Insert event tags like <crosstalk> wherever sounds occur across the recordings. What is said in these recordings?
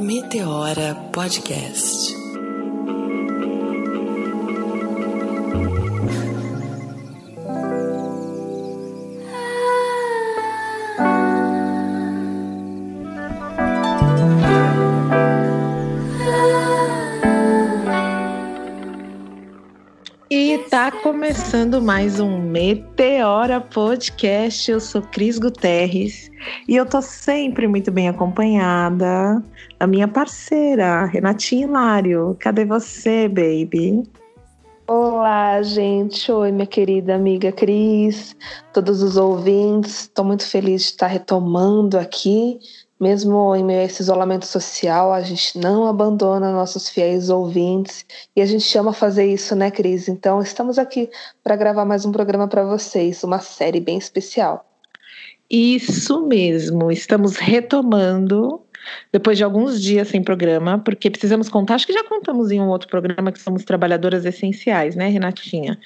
Meteora Podcast. Começando mais um Meteora Podcast. Eu sou Cris Guterres e eu tô sempre muito bem acompanhada da minha parceira, Renatinha Hilário. Cadê você, baby? Olá, gente. Oi, minha querida amiga Cris, todos os ouvintes. Estou muito feliz de estar retomando aqui mesmo em meio a esse isolamento social, a gente não abandona nossos fiéis ouvintes e a gente ama fazer isso, né, Cris? Então, estamos aqui para gravar mais um programa para vocês, uma série bem especial. Isso mesmo, estamos retomando depois de alguns dias sem programa, porque precisamos contar, acho que já contamos em um outro programa que somos trabalhadoras essenciais, né, Renatinha?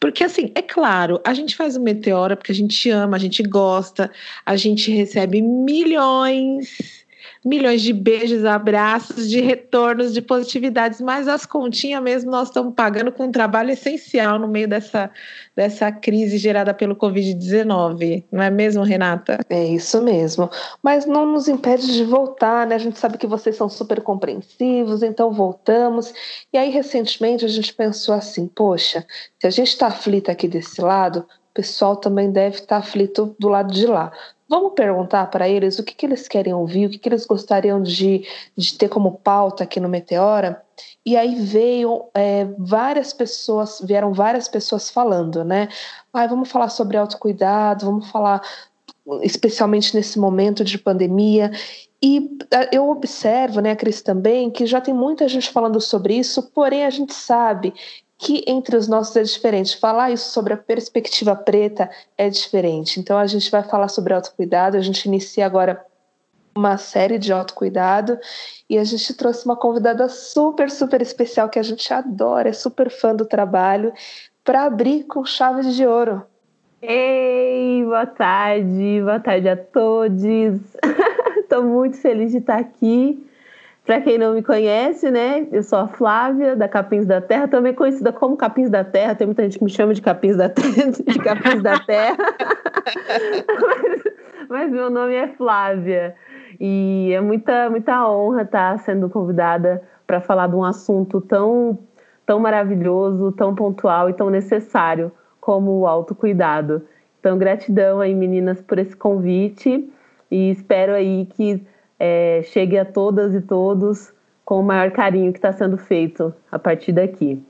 Porque assim, é claro, a gente faz o Meteora porque a gente ama, a gente gosta, a gente recebe milhões milhões de beijos, abraços, de retornos, de positividades, mas as continhas mesmo nós estamos pagando com um trabalho essencial no meio dessa, dessa crise gerada pelo Covid-19, não é mesmo, Renata? É isso mesmo. Mas não nos impede de voltar, né? A gente sabe que vocês são super compreensivos, então voltamos. E aí, recentemente, a gente pensou assim: poxa, se a gente está aflita aqui desse lado, o pessoal também deve estar tá aflito do lado de lá. Vamos perguntar para eles o que, que eles querem ouvir, o que, que eles gostariam de, de ter como pauta aqui no Meteora. E aí veio é, várias pessoas, vieram várias pessoas falando, né? Ah, vamos falar sobre autocuidado, vamos falar especialmente nesse momento de pandemia. E eu observo, né, Cris, também, que já tem muita gente falando sobre isso, porém a gente sabe que entre os nossos é diferente. Falar isso sobre a perspectiva preta é diferente. Então a gente vai falar sobre autocuidado, a gente inicia agora uma série de autocuidado e a gente trouxe uma convidada super, super especial que a gente adora, é super fã do trabalho, para abrir com chave de ouro. Ei, boa tarde, boa tarde a todos. <laughs> Estou muito feliz de estar aqui para quem não me conhece, né? Eu sou a Flávia, da Capins da Terra, também conhecida como Capins da Terra. Tem muita gente que me chama de Capins da Terra, <laughs> de Capins da Terra. mas, <laughs> mas, meu nome é Flávia. E é muita, muita honra estar sendo convidada para falar de um assunto tão, tão maravilhoso, tão pontual e tão necessário como o autocuidado. Então, gratidão aí, meninas, por esse convite e espero aí que é, chegue a todas e todos com o maior carinho que está sendo feito a partir daqui.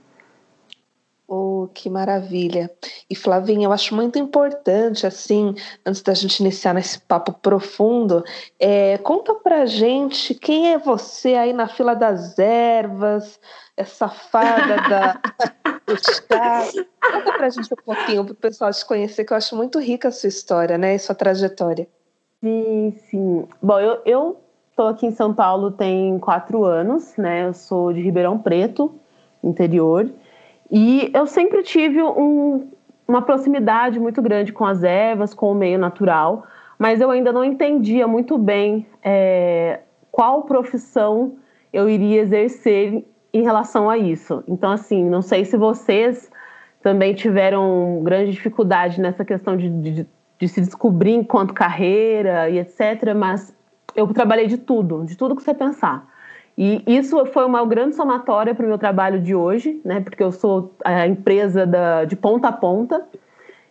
Oh, que maravilha! E Flavinha, eu acho muito importante, assim, antes da gente iniciar nesse papo profundo, é, conta pra gente quem é você aí na fila das ervas, essa fada da, <laughs> do chá. Conta pra gente um pouquinho, para o pessoal te conhecer, que eu acho muito rica a sua história, né, e sua trajetória. Sim, sim. Bom, eu, eu Estou aqui em São Paulo tem quatro anos, né? Eu sou de Ribeirão Preto, interior, e eu sempre tive um, uma proximidade muito grande com as ervas, com o meio natural, mas eu ainda não entendia muito bem é, qual profissão eu iria exercer em relação a isso. Então, assim, não sei se vocês também tiveram grande dificuldade nessa questão de, de, de se descobrir enquanto carreira e etc., mas eu trabalhei de tudo, de tudo que você pensar. E isso foi uma grande somatória para o meu trabalho de hoje, né? Porque eu sou a empresa da, de ponta a ponta.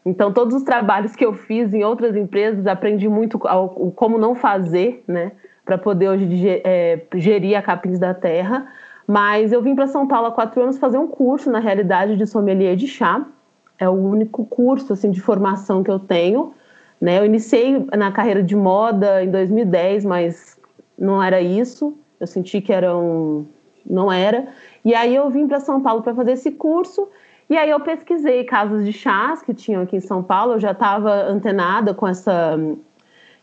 Então, todos os trabalhos que eu fiz em outras empresas, aprendi muito ao, como não fazer, né? Para poder hoje é, gerir a Capins da Terra. Mas eu vim para São Paulo há quatro anos fazer um curso, na realidade, de sommelier de chá. É o único curso assim, de formação que eu tenho. Né? Eu iniciei na carreira de moda em 2010, mas não era isso. Eu senti que era um... não era. E aí eu vim para São Paulo para fazer esse curso. E aí eu pesquisei casas de chás que tinham aqui em São Paulo. Eu já estava antenada com essa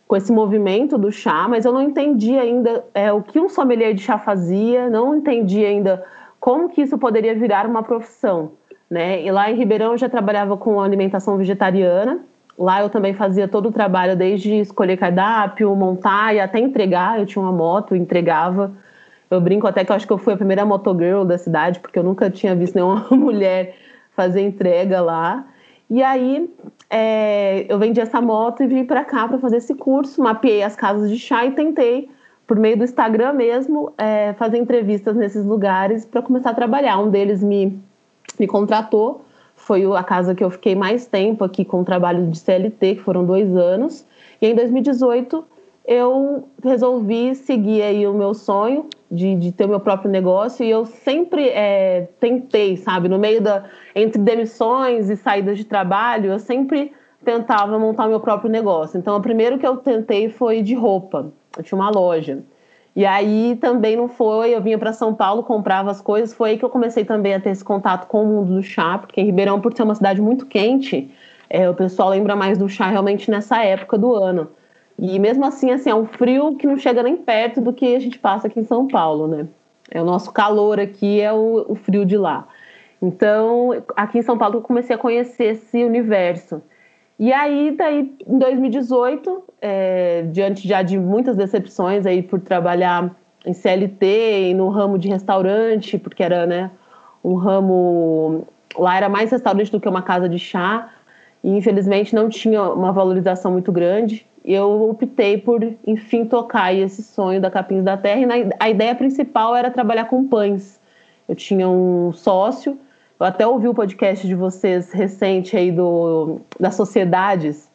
com esse movimento do chá, mas eu não entendi ainda é, o que um sommelier de chá fazia, não entendi ainda como que isso poderia virar uma profissão, né? E lá em Ribeirão eu já trabalhava com alimentação vegetariana, Lá eu também fazia todo o trabalho, desde escolher cardápio, montar e até entregar. Eu tinha uma moto, entregava Eu brinco até que eu acho que eu fui a primeira motogirl da cidade, porque eu nunca tinha visto nenhuma <laughs> mulher fazer entrega lá. E aí é, eu vendi essa moto e vim para cá para fazer esse curso, mapeei as casas de chá e tentei, por meio do Instagram mesmo, é, fazer entrevistas nesses lugares para começar a trabalhar. Um deles me, me contratou, foi a casa que eu fiquei mais tempo aqui com o trabalho de CLT, que foram dois anos. E em 2018 eu resolvi seguir aí o meu sonho de, de ter o meu próprio negócio e eu sempre é, tentei, sabe, no meio da entre demissões e saídas de trabalho, eu sempre tentava montar o meu próprio negócio. Então, o primeiro que eu tentei foi de roupa. Eu tinha uma loja. E aí também não foi, eu vinha para São Paulo, comprava as coisas, foi aí que eu comecei também a ter esse contato com o mundo do chá, porque em Ribeirão, por ser uma cidade muito quente, é, o pessoal lembra mais do chá realmente nessa época do ano. E mesmo assim, assim, é um frio que não chega nem perto do que a gente passa aqui em São Paulo, né? É o nosso calor aqui, é o, o frio de lá. Então, aqui em São Paulo eu comecei a conhecer esse universo. E aí, daí, em 2018, é, diante já de muitas decepções aí por trabalhar em CLT no ramo de restaurante, porque era, né, um ramo... Lá era mais restaurante do que uma casa de chá, e infelizmente não tinha uma valorização muito grande eu optei por, enfim, tocar esse sonho da Capins da Terra. E a ideia principal era trabalhar com pães. Eu tinha um sócio, eu até ouvi o podcast de vocês recente aí do, das sociedades,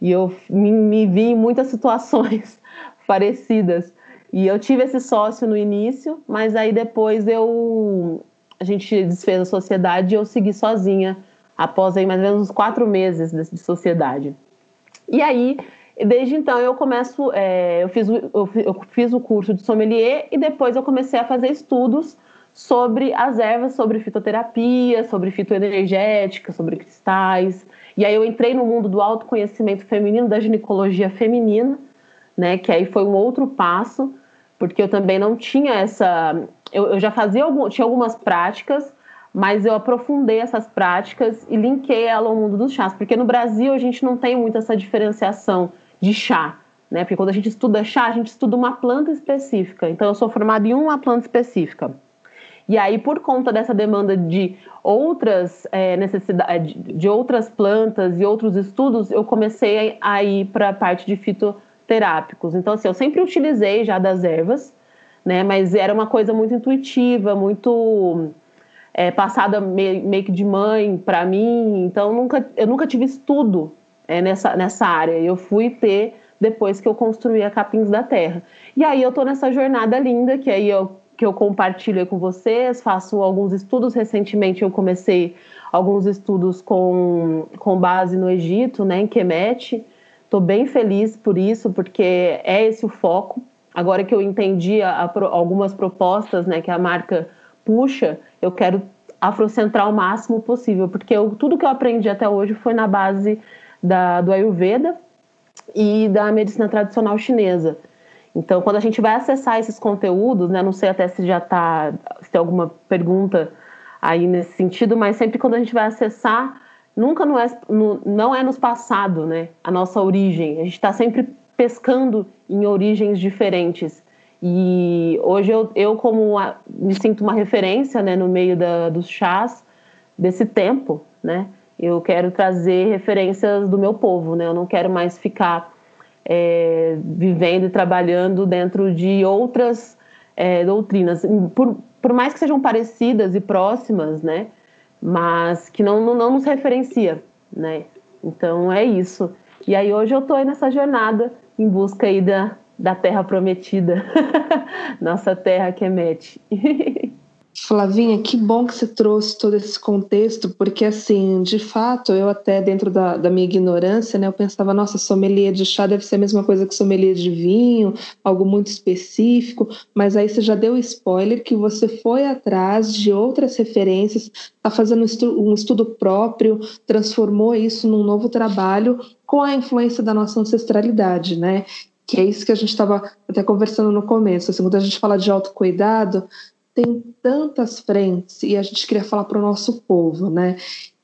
e eu me, me vi em muitas situações <laughs> parecidas. E eu tive esse sócio no início, mas aí depois eu a gente desfez a sociedade e eu segui sozinha após aí mais ou menos uns quatro meses de, de sociedade. E aí desde então eu começo, é, eu, fiz o, eu fiz o curso de sommelier e depois eu comecei a fazer estudos sobre as ervas, sobre fitoterapia, sobre fitoenergética, sobre cristais. E aí eu entrei no mundo do autoconhecimento feminino, da ginecologia feminina, né? Que aí foi um outro passo, porque eu também não tinha essa. Eu, eu já fazia algum, tinha algumas práticas, mas eu aprofundei essas práticas e linkei ela ao mundo dos chás, porque no Brasil a gente não tem muito essa diferenciação de chá, né? Porque quando a gente estuda chá, a gente estuda uma planta específica. Então, eu sou formada em uma planta específica. E aí, por conta dessa demanda de outras é, necessidades, de outras plantas e outros estudos, eu comecei a ir para a parte de fitoterápicos. Então, assim, eu sempre utilizei já das ervas, né? Mas era uma coisa muito intuitiva, muito é, passada meio, que de mãe para mim. Então, nunca, eu nunca tive estudo é, nessa, nessa área. Eu fui ter depois que eu construí a Capins da Terra. E aí eu tô nessa jornada linda, que aí eu, que eu compartilho com vocês, faço alguns estudos. Recentemente eu comecei alguns estudos com, com base no Egito, né, em Kemet. Estou bem feliz por isso, porque é esse o foco. Agora que eu entendi a, a, algumas propostas né, que a marca puxa, eu quero afrocentrar o máximo possível, porque eu, tudo que eu aprendi até hoje foi na base da, do Ayurveda e da medicina tradicional chinesa. Então, quando a gente vai acessar esses conteúdos, né, não sei até se já está, se tem alguma pergunta aí nesse sentido, mas sempre quando a gente vai acessar, nunca não é, no, não é nos passado, né, a nossa origem. A gente está sempre pescando em origens diferentes. E hoje eu, eu como a, me sinto uma referência, né, no meio da, dos chás desse tempo, né, eu quero trazer referências do meu povo, né? Eu não quero mais ficar é, vivendo e trabalhando dentro de outras é, doutrinas, por, por mais que sejam parecidas e próximas, né? Mas que não, não, não nos referencia, né? Então é isso. E aí hoje eu estou nessa jornada em busca aí da, da terra prometida, <laughs> nossa terra que emete. <laughs> Flavinha, que bom que você trouxe todo esse contexto, porque assim, de fato, eu até dentro da, da minha ignorância, né, eu pensava, nossa, sommelier de chá deve ser a mesma coisa que sommelier de vinho, algo muito específico, mas aí você já deu spoiler que você foi atrás de outras referências, está fazendo um estudo próprio, transformou isso num novo trabalho com a influência da nossa ancestralidade, né? Que é isso que a gente estava até conversando no começo. Assim, quando a gente fala de autocuidado, tem tantas frentes e a gente queria falar para o nosso povo, né?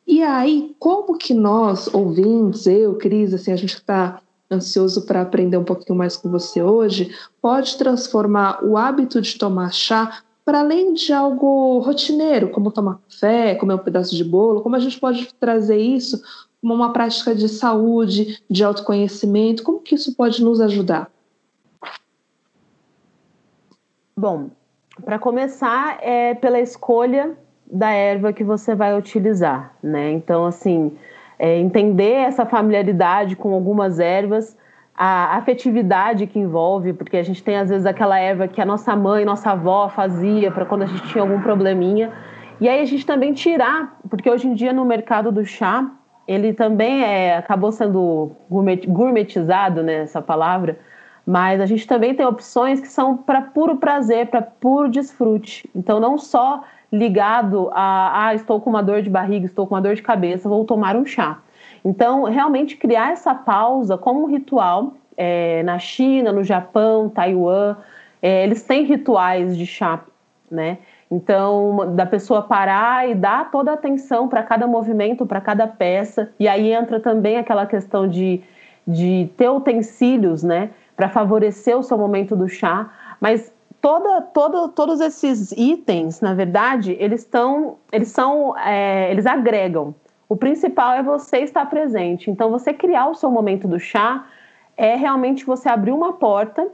E aí, como que nós, ouvintes, eu, Cris, assim, a gente está ansioso para aprender um pouquinho mais com você hoje, pode transformar o hábito de tomar chá para além de algo rotineiro, como tomar café, comer um pedaço de bolo, como a gente pode trazer isso como uma prática de saúde, de autoconhecimento, como que isso pode nos ajudar? Bom, para começar é pela escolha da erva que você vai utilizar, né? Então, assim, é, entender essa familiaridade com algumas ervas, a afetividade que envolve, porque a gente tem às vezes aquela erva que a nossa mãe, nossa avó fazia para quando a gente tinha algum probleminha. E aí a gente também tirar, porque hoje em dia no mercado do chá, ele também é, acabou sendo gourmetizado, né, essa palavra, mas a gente também tem opções que são para puro prazer, para puro desfrute. Então, não só ligado a, ah, estou com uma dor de barriga, estou com uma dor de cabeça, vou tomar um chá. Então, realmente criar essa pausa como um ritual é, na China, no Japão, Taiwan, é, eles têm rituais de chá, né? Então, da pessoa parar e dar toda a atenção para cada movimento, para cada peça. E aí entra também aquela questão de, de ter utensílios, né? Para favorecer o seu momento do chá, mas toda, toda, todos esses itens, na verdade, eles estão, eles são, é, eles agregam. O principal é você estar presente. Então, você criar o seu momento do chá é realmente você abrir uma porta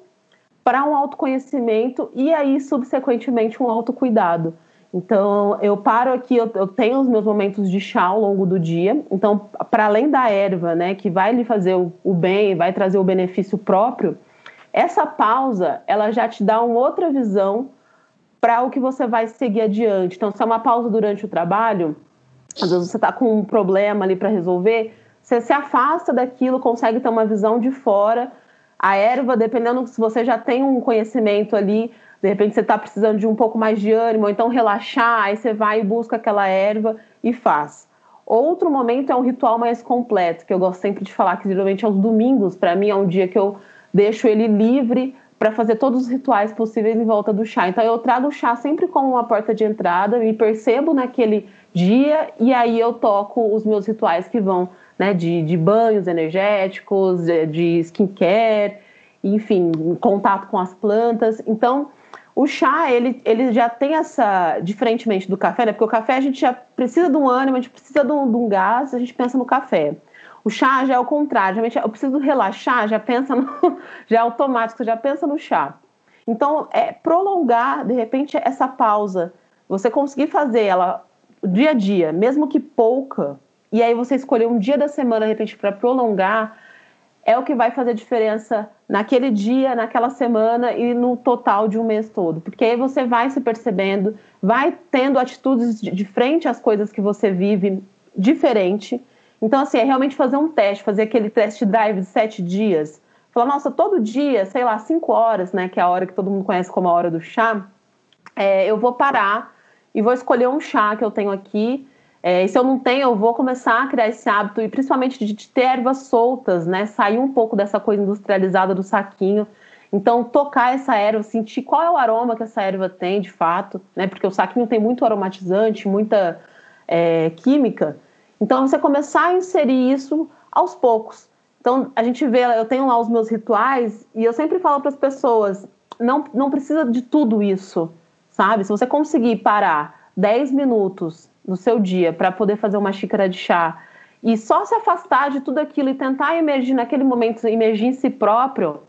para um autoconhecimento e aí, subsequentemente, um autocuidado. Então, eu paro aqui, eu, eu, tenho os meus momentos de chá ao longo do dia. Então, para além da erva, né, que vai lhe fazer o, o bem, vai trazer o benefício próprio, essa pausa, ela já te dá uma outra visão para o que você vai seguir adiante. Então, se é uma pausa durante o trabalho, às vezes você está com um problema ali para resolver, você se afasta daquilo, consegue ter uma visão de fora. A erva, dependendo se você já tem um conhecimento ali, de repente você está precisando de um pouco mais de ânimo, ou então relaxar, aí você vai e busca aquela erva e faz. Outro momento é um ritual mais completo, que eu gosto sempre de falar que geralmente é os domingos, para mim é um dia que eu deixo ele livre para fazer todos os rituais possíveis em volta do chá. Então eu trago o chá sempre como uma porta de entrada, me percebo naquele dia e aí eu toco os meus rituais que vão né, de, de banhos energéticos, de, de skincare, enfim, contato com as plantas. Então o chá, ele, ele já tem essa, diferentemente do café, né? Porque o café a gente já precisa de um ânimo, a gente precisa de um, de um gás, a gente pensa no café. O chá já é o contrário, realmente eu preciso relaxar, já pensa no, <laughs> já é automático, já pensa no chá. Então, é prolongar, de repente, essa pausa, você conseguir fazer ela dia a dia, mesmo que pouca, e aí você escolher um dia da semana, de repente, para prolongar, é o que vai fazer diferença naquele dia, naquela semana e no total de um mês todo. Porque aí você vai se percebendo, vai tendo atitudes de frente às coisas que você vive diferente. Então, assim, é realmente fazer um teste, fazer aquele test drive de sete dias. Falar, nossa, todo dia, sei lá, cinco horas, né, que é a hora que todo mundo conhece como a hora do chá, é, eu vou parar e vou escolher um chá que eu tenho aqui é, se eu não tenho, eu vou começar a criar esse hábito, e principalmente de, de ter ervas soltas, né? Sair um pouco dessa coisa industrializada do saquinho. Então, tocar essa erva, sentir qual é o aroma que essa erva tem de fato, né? Porque o saquinho tem muito aromatizante, muita é, química. Então, você começar a inserir isso aos poucos. Então, a gente vê, eu tenho lá os meus rituais e eu sempre falo para as pessoas: não, não precisa de tudo isso, sabe? Se você conseguir parar 10 minutos no seu dia para poder fazer uma xícara de chá e só se afastar de tudo aquilo e tentar emergir naquele momento, emergir em si próprio,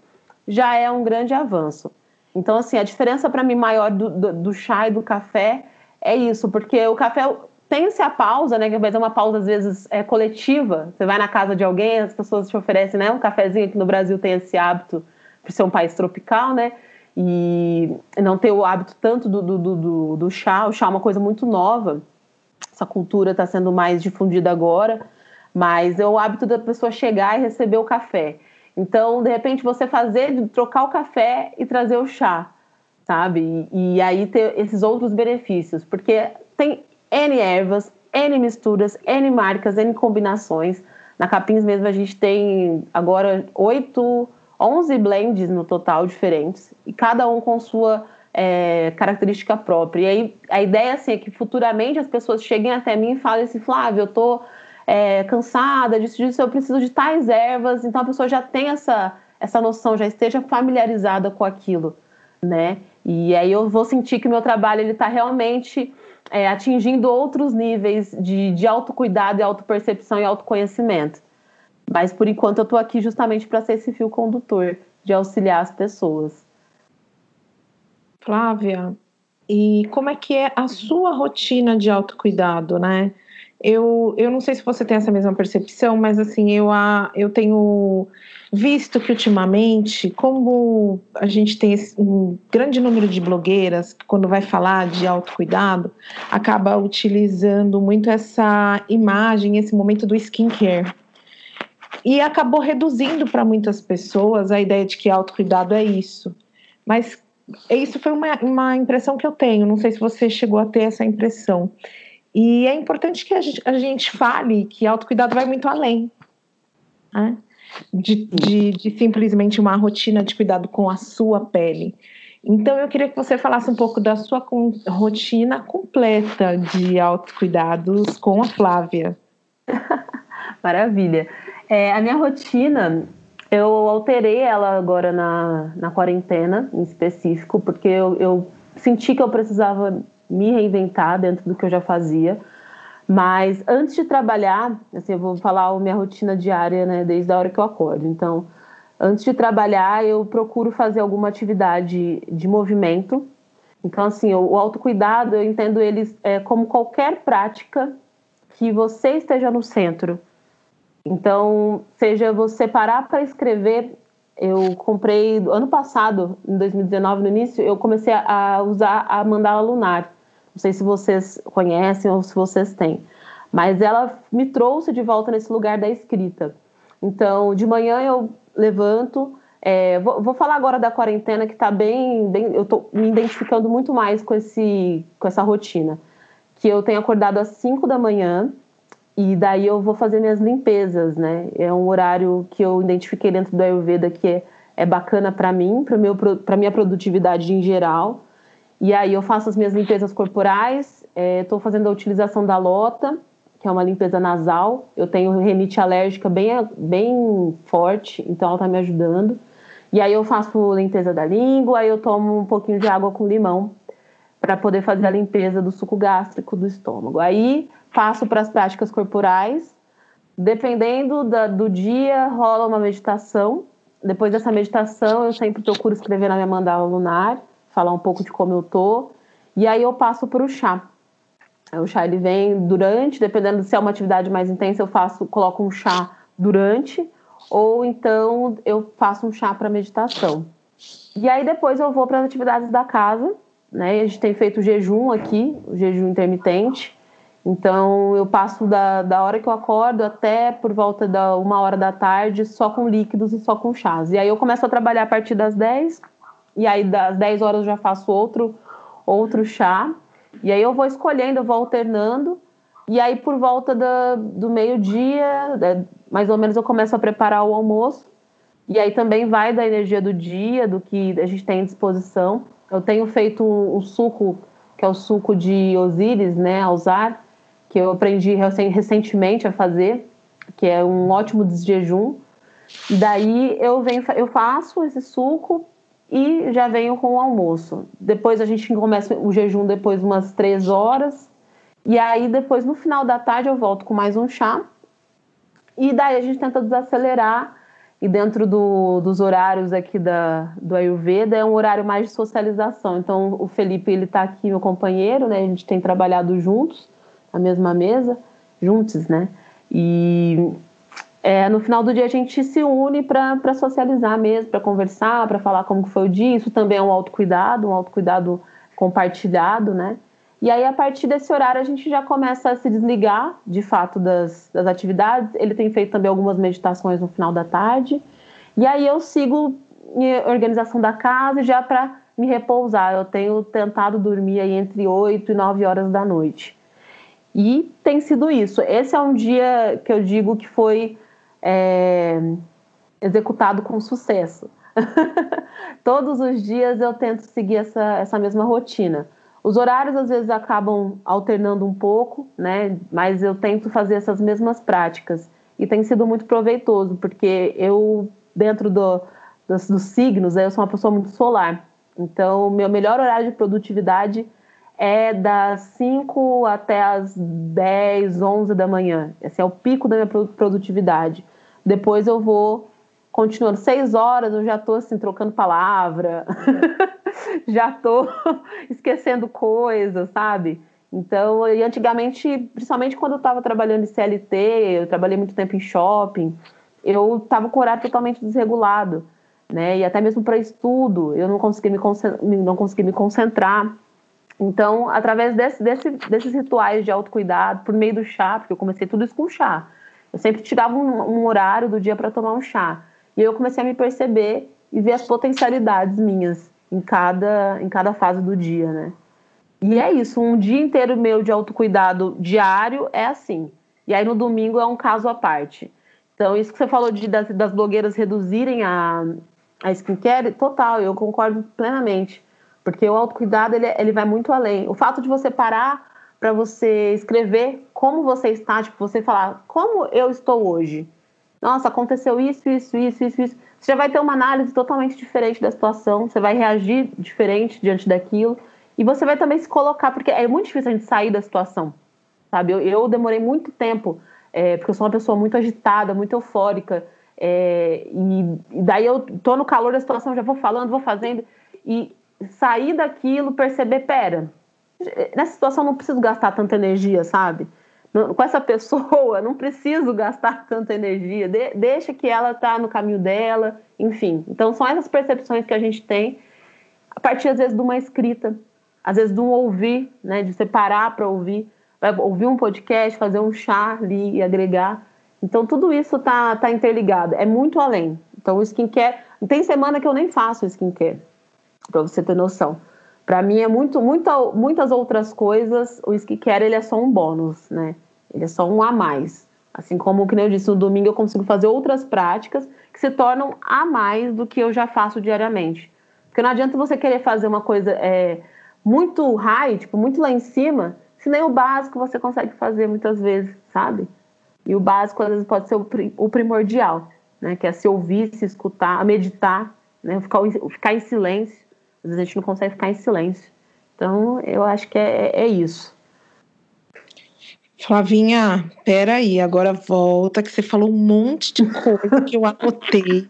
já é um grande avanço. Então, assim, a diferença para mim maior do, do, do, chá e do café é isso, porque o café tem-se a pausa, né? Que vai ser uma pausa, às vezes, é, coletiva. Você vai na casa de alguém, as pessoas te oferecem né, um cafezinho, aqui no Brasil tem esse hábito, por ser um país tropical, né? E não ter o hábito tanto do, do, do, do chá, o chá é uma coisa muito nova essa cultura está sendo mais difundida agora, mas é o hábito da pessoa chegar e receber o café. Então, de repente, você fazer, trocar o café e trazer o chá, sabe? E, e aí ter esses outros benefícios, porque tem N ervas, N misturas, N marcas, N combinações. Na Capins mesmo a gente tem agora oito, onze blends no total diferentes, e cada um com sua é, característica própria. E aí a ideia assim, é que futuramente as pessoas cheguem até mim e falem assim, Flávio, eu tô é, cansada, disso, disso, eu preciso de tais ervas. Então a pessoa já tem essa, essa noção, já esteja familiarizada com aquilo, né? E aí eu vou sentir que o meu trabalho ele está realmente é, atingindo outros níveis de, de autocuidado e autopercepção e autoconhecimento. Mas por enquanto eu estou aqui justamente para ser esse fio condutor de auxiliar as pessoas. Flávia, e como é que é a sua rotina de autocuidado, né? Eu, eu não sei se você tem essa mesma percepção, mas assim, eu, a, eu tenho visto que ultimamente, como a gente tem um grande número de blogueiras que quando vai falar de autocuidado, acaba utilizando muito essa imagem, esse momento do skincare. E acabou reduzindo para muitas pessoas a ideia de que autocuidado é isso. Mas isso foi uma, uma impressão que eu tenho, não sei se você chegou a ter essa impressão. E é importante que a gente, a gente fale que autocuidado vai muito além. Né? De, de, de, simplesmente uma rotina de cuidado com a sua pele. Então, eu queria que você falasse um pouco da sua rotina completa de autocuidados com a Flávia. <laughs> Maravilha. É, a minha rotina, eu alterei ela agora na, na quarentena, em específico, porque eu, eu senti que eu precisava me reinventar dentro do que eu já fazia. Mas antes de trabalhar, assim, eu vou falar a minha rotina diária, né, desde a hora que eu acordo. Então, antes de trabalhar, eu procuro fazer alguma atividade de movimento. Então, assim, o, autocuidado, eu entendo ele é, como qualquer prática que você esteja no centro. Então, seja você parar para escrever eu comprei ano passado, em 2019, no início, eu comecei a usar a mandala lunar. Não sei se vocês conhecem ou se vocês têm. Mas ela me trouxe de volta nesse lugar da escrita. Então, de manhã eu levanto. É, vou, vou, falar agora da quarentena que está bem, bem. Eu estou me identificando muito mais com, esse, com essa rotina. Que eu tenho acordado às 5 da manhã e daí eu vou fazer minhas limpezas, né? É um horário que eu identifiquei dentro do Ayurveda que é, é bacana para mim, para minha produtividade em geral. E aí eu faço as minhas limpezas corporais, estou é, fazendo a utilização da lota, que é uma limpeza nasal. Eu tenho renite alérgica bem, bem forte, então ela está me ajudando. E aí eu faço limpeza da língua, aí eu tomo um pouquinho de água com limão para poder fazer a limpeza do suco gástrico do estômago. Aí passo para as práticas corporais. Dependendo da, do dia, rola uma meditação. Depois dessa meditação, eu sempre procuro escrever na minha mandala lunar falar um pouco de como eu tô. E aí eu passo para o chá. O chá ele vem durante, dependendo se é uma atividade mais intensa, eu faço, coloco um chá durante, ou então eu faço um chá para meditação. E aí depois eu vou para as atividades da casa, né? A gente tem feito jejum aqui, o jejum intermitente. Então eu passo da, da hora que eu acordo até por volta da uma hora da tarde só com líquidos e só com chás. E aí eu começo a trabalhar a partir das 10 e aí das 10 horas eu já faço outro, outro chá. E aí eu vou escolhendo, eu vou alternando. E aí por volta da, do meio-dia, né, mais ou menos eu começo a preparar o almoço. E aí também vai da energia do dia, do que a gente tem à disposição. Eu tenho feito um, um suco, que é o suco de Osíris, né, a usar, que eu aprendi recentemente a fazer, que é um ótimo desjejum. Daí eu venho, eu faço esse suco, e já venho com o almoço. Depois a gente começa o jejum depois umas três horas. E aí depois no final da tarde eu volto com mais um chá. E daí a gente tenta desacelerar. E dentro do, dos horários aqui da, do Ayurveda é um horário mais de socialização. Então o Felipe ele está aqui meu companheiro, né? A gente tem trabalhado juntos na mesma mesa, juntos, né? E é, no final do dia a gente se une para socializar mesmo, para conversar, para falar como foi o dia. Isso também é um autocuidado, um autocuidado compartilhado, né? E aí, a partir desse horário, a gente já começa a se desligar, de fato, das, das atividades. Ele tem feito também algumas meditações no final da tarde. E aí, eu sigo a organização da casa já para me repousar. Eu tenho tentado dormir aí entre 8 e 9 horas da noite. E tem sido isso. Esse é um dia que eu digo que foi é, executado com sucesso. <laughs> Todos os dias eu tento seguir essa, essa mesma rotina. Os horários às vezes acabam alternando um pouco, né? Mas eu tento fazer essas mesmas práticas e tem sido muito proveitoso, porque eu, dentro do, dos, dos signos, eu sou uma pessoa muito solar. Então, meu melhor horário de produtividade é das 5 até as 10, 11 da manhã. Esse é o pico da minha produtividade. Depois eu vou continuando. 6 horas eu já estou assim, trocando palavra, <laughs> já estou <laughs> esquecendo coisas, sabe? Então, e antigamente, principalmente quando eu estava trabalhando em CLT, eu trabalhei muito tempo em shopping, eu estava com o horário totalmente desregulado, né? E até mesmo para estudo, eu não conseguia me, não conseguia me concentrar. Então, através desse, desse, desses rituais de autocuidado, por meio do chá, porque eu comecei tudo isso com chá, eu sempre tirava um, um horário do dia para tomar um chá. E eu comecei a me perceber e ver as potencialidades minhas em cada, em cada fase do dia, né? E é isso, um dia inteiro meu de autocuidado diário é assim. E aí no domingo é um caso à parte. Então, isso que você falou de, das, das blogueiras reduzirem a, a skincare, total, eu concordo plenamente. Porque o autocuidado, ele, ele vai muito além. O fato de você parar para você escrever como você está, tipo, você falar como eu estou hoje. Nossa, aconteceu isso, isso, isso, isso, isso. Você já vai ter uma análise totalmente diferente da situação, você vai reagir diferente diante daquilo. E você vai também se colocar, porque é muito difícil a gente sair da situação, sabe? Eu, eu demorei muito tempo, é, porque eu sou uma pessoa muito agitada, muito eufórica, é, e, e, daí eu tô no calor da situação, já vou falando, vou fazendo, e sair daquilo, perceber, pera, nessa situação não preciso gastar tanta energia, sabe? com essa pessoa, não preciso gastar tanta energia, de, deixa que ela tá no caminho dela, enfim. Então são essas percepções que a gente tem a partir às vezes de uma escrita, às vezes de um ouvir, né, de separar para ouvir, ouvir um podcast, fazer um chá ali e agregar. Então tudo isso tá, tá interligado, é muito além. Então o skincare, tem semana que eu nem faço skincare, para você ter noção. Para mim é muito, muita, muitas outras coisas, o skincare ele é só um bônus, né? Ele é só um a mais. Assim como, que nem eu disse, no domingo eu consigo fazer outras práticas que se tornam a mais do que eu já faço diariamente. Porque não adianta você querer fazer uma coisa é, muito high, tipo, muito lá em cima, se nem o básico você consegue fazer muitas vezes, sabe? E o básico, às vezes, pode ser o primordial, né? Que é se ouvir, se escutar, meditar, né? Ficar, ficar em silêncio. Às vezes a gente não consegue ficar em silêncio. Então, eu acho que é, é isso. Flavinha, peraí, agora volta, que você falou um monte de coisa que eu anotei.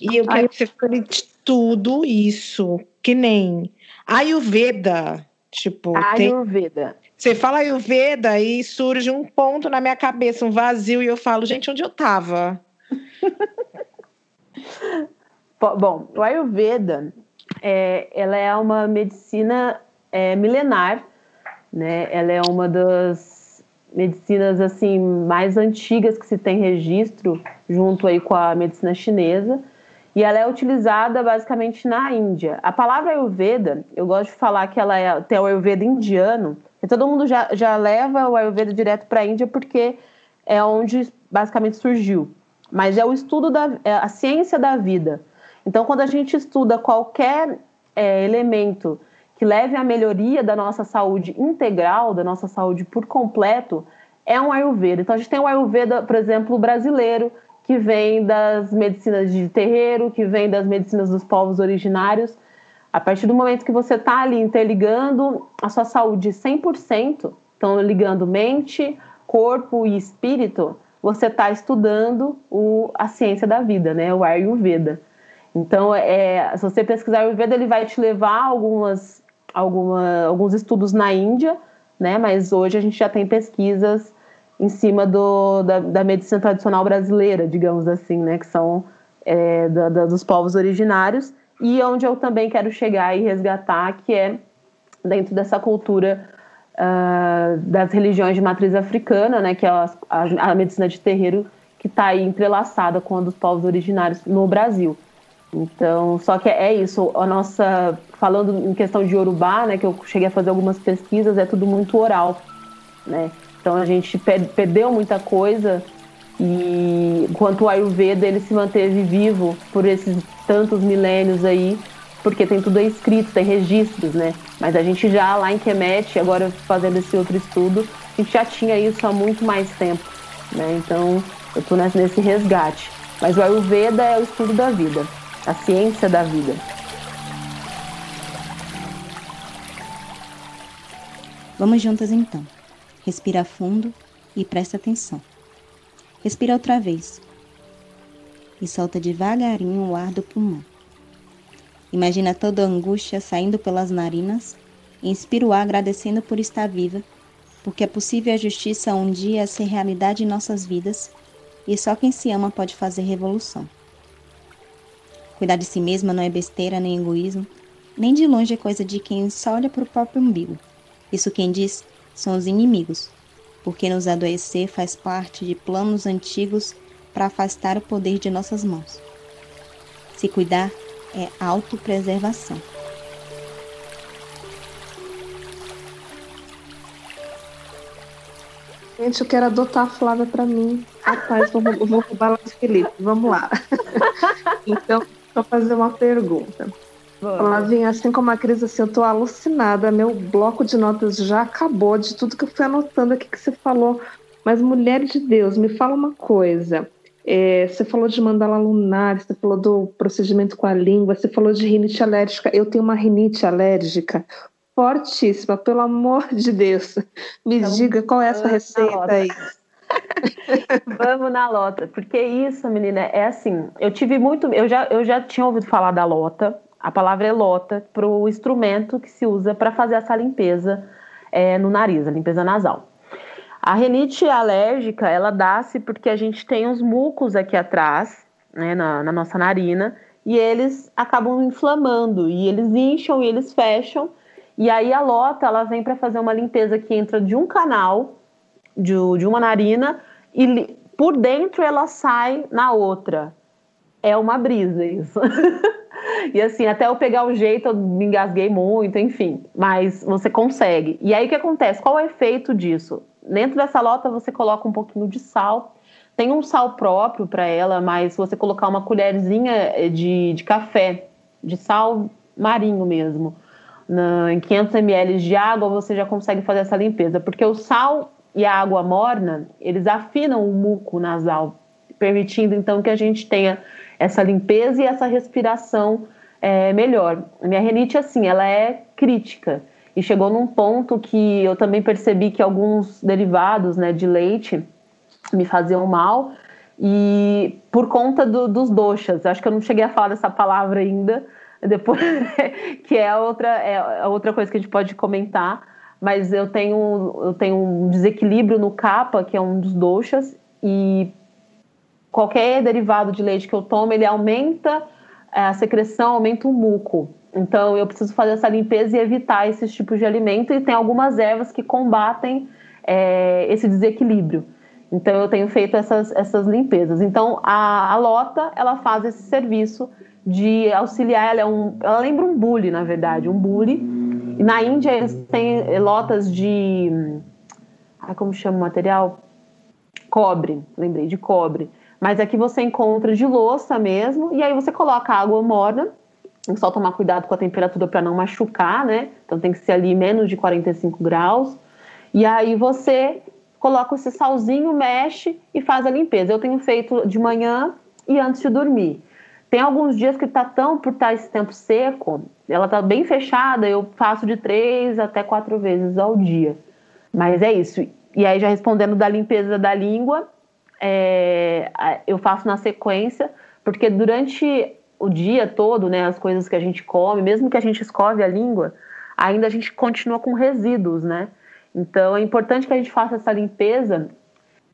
E eu quero Ai. que você fale de tudo isso, que nem Ayurveda, tipo. Ayurveda. Tem... Você fala Ayurveda e surge um ponto na minha cabeça, um vazio, e eu falo, gente, onde eu tava? <laughs> Bom, o Ayurveda, é, ela é uma medicina é, milenar, né? Ela é uma das medicinas assim mais antigas que se tem registro, junto aí com a medicina chinesa e ela é utilizada basicamente na Índia. A palavra Ayurveda, eu gosto de falar que ela é, tem o Ayurveda indiano, e todo mundo já, já leva o Ayurveda direto para a Índia porque é onde basicamente surgiu. Mas é o estudo da é a ciência da vida. Então, quando a gente estuda qualquer é, elemento que leve à melhoria da nossa saúde integral, da nossa saúde por completo, é um Ayurveda. Então, a gente tem o Ayurveda, por exemplo, brasileiro, que vem das medicinas de terreiro, que vem das medicinas dos povos originários. A partir do momento que você está ali interligando a sua saúde 100%, então ligando mente, corpo e espírito, você está estudando o, a ciência da vida, né? o Ayurveda. Então, é, se você pesquisar Ayurveda, ele vai te levar algumas, alguma, alguns estudos na Índia, né? mas hoje a gente já tem pesquisas em cima do, da, da medicina tradicional brasileira, digamos assim, né, que são é, da, da, dos povos originários, e onde eu também quero chegar e resgatar, que é dentro dessa cultura uh, das religiões de matriz africana, né, que é a, a, a medicina de terreiro que está aí entrelaçada com a dos povos originários no Brasil. Então, só que é isso, a nossa, falando em questão de Yorubá, né, que eu cheguei a fazer algumas pesquisas, é tudo muito oral, né, então a gente perdeu muita coisa e enquanto o Ayurveda ele se manteve vivo por esses tantos milênios aí, porque tem tudo escrito, tem registros, né? Mas a gente já lá em Kemet, agora fazendo esse outro estudo, a gente já tinha isso há muito mais tempo, né? Então eu estou nesse resgate. Mas o Ayurveda é o estudo da vida, a ciência da vida. Vamos juntas então. Respira fundo e presta atenção. Respira outra vez. E solta devagarinho o ar do pulmão. Imagina toda a angústia saindo pelas narinas. Inspira o ar agradecendo por estar viva, porque é possível a justiça um dia ser realidade em nossas vidas e só quem se ama pode fazer revolução. Cuidar de si mesma não é besteira nem egoísmo, nem de longe é coisa de quem só olha para o próprio umbigo. Isso quem diz são os inimigos, porque nos adoecer faz parte de planos antigos para afastar o poder de nossas mãos. Se cuidar é autopreservação. Gente, eu quero adotar a Flávia para mim. Rapaz, vou, vou roubar lá de Felipe. Vamos lá. <laughs> então, vou fazer uma pergunta. Flavinha, assim como a Cris, assim, eu tô alucinada. Meu bloco de notas já acabou de tudo que eu fui anotando aqui que você falou. Mas, mulher de Deus, me fala uma coisa. É, você falou de mandala lunar, você falou do procedimento com a língua, você falou de rinite alérgica. Eu tenho uma rinite alérgica fortíssima, pelo amor de Deus. Me então, diga qual é essa receita aí. <laughs> vamos na lota, porque isso, menina, é assim. Eu tive muito. Eu já, eu já tinha ouvido falar da lota. A palavra é lota para o instrumento que se usa para fazer essa limpeza é, no nariz, a limpeza nasal. A renite alérgica, ela dá-se porque a gente tem os mucos aqui atrás, né, na, na, nossa narina, e eles acabam inflamando, e eles incham e eles fecham, e aí a lota, ela vem para fazer uma limpeza que entra de um canal, de, de uma narina, e por dentro ela sai na outra. É uma brisa isso. <laughs> e assim, até eu pegar o jeito, eu me engasguei muito, enfim. Mas você consegue. E aí o que acontece? Qual é o efeito disso? Dentro dessa lota você coloca um pouquinho de sal. Tem um sal próprio para ela, mas se você colocar uma colherzinha eh, de, de café, de sal marinho mesmo, na, em 500 ml de água, você já consegue fazer essa limpeza. Porque o sal e a água morna, eles afinam o muco nasal, permitindo então que a gente tenha essa limpeza e essa respiração é, melhor. A minha renite, assim, ela é crítica. E chegou num ponto que eu também percebi que alguns derivados né, de leite me faziam mal. E por conta do, dos doxas, acho que eu não cheguei a falar dessa palavra ainda, <laughs> depois que é outra, é outra coisa que a gente pode comentar. Mas eu tenho, eu tenho um desequilíbrio no capa, que é um dos doxas, e qualquer derivado de leite que eu tomo, ele aumenta é, a secreção, aumenta o muco. Então eu preciso fazer essa limpeza e evitar esses tipos de alimento e tem algumas ervas que combatem é, esse desequilíbrio. Então eu tenho feito essas, essas limpezas. Então a, a lota ela faz esse serviço de auxiliar. Ela, é um, ela lembra um bule, na verdade, um bule. Na Índia eles têm lotas de. Ah, como chama o material? Cobre, lembrei, de cobre. Mas aqui você encontra de louça mesmo, e aí você coloca água morna só tomar cuidado com a temperatura para não machucar, né? Então tem que ser ali menos de 45 graus. E aí você coloca esse salzinho, mexe e faz a limpeza. Eu tenho feito de manhã e antes de dormir. Tem alguns dias que tá tão por estar tá esse tempo seco, ela tá bem fechada, eu faço de três até quatro vezes ao dia. Mas é isso. E aí já respondendo da limpeza da língua, é, eu faço na sequência, porque durante o dia todo, né, as coisas que a gente come, mesmo que a gente escove a língua, ainda a gente continua com resíduos, né? Então é importante que a gente faça essa limpeza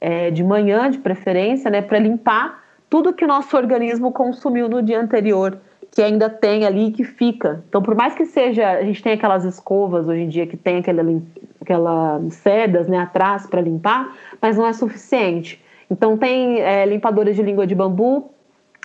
é, de manhã, de preferência, né, para limpar tudo que o nosso organismo consumiu no dia anterior, que ainda tem ali que fica. Então, por mais que seja, a gente tem aquelas escovas hoje em dia que tem aquela, aquela cerdas né, atrás para limpar, mas não é suficiente. Então, tem é, limpadores de língua de bambu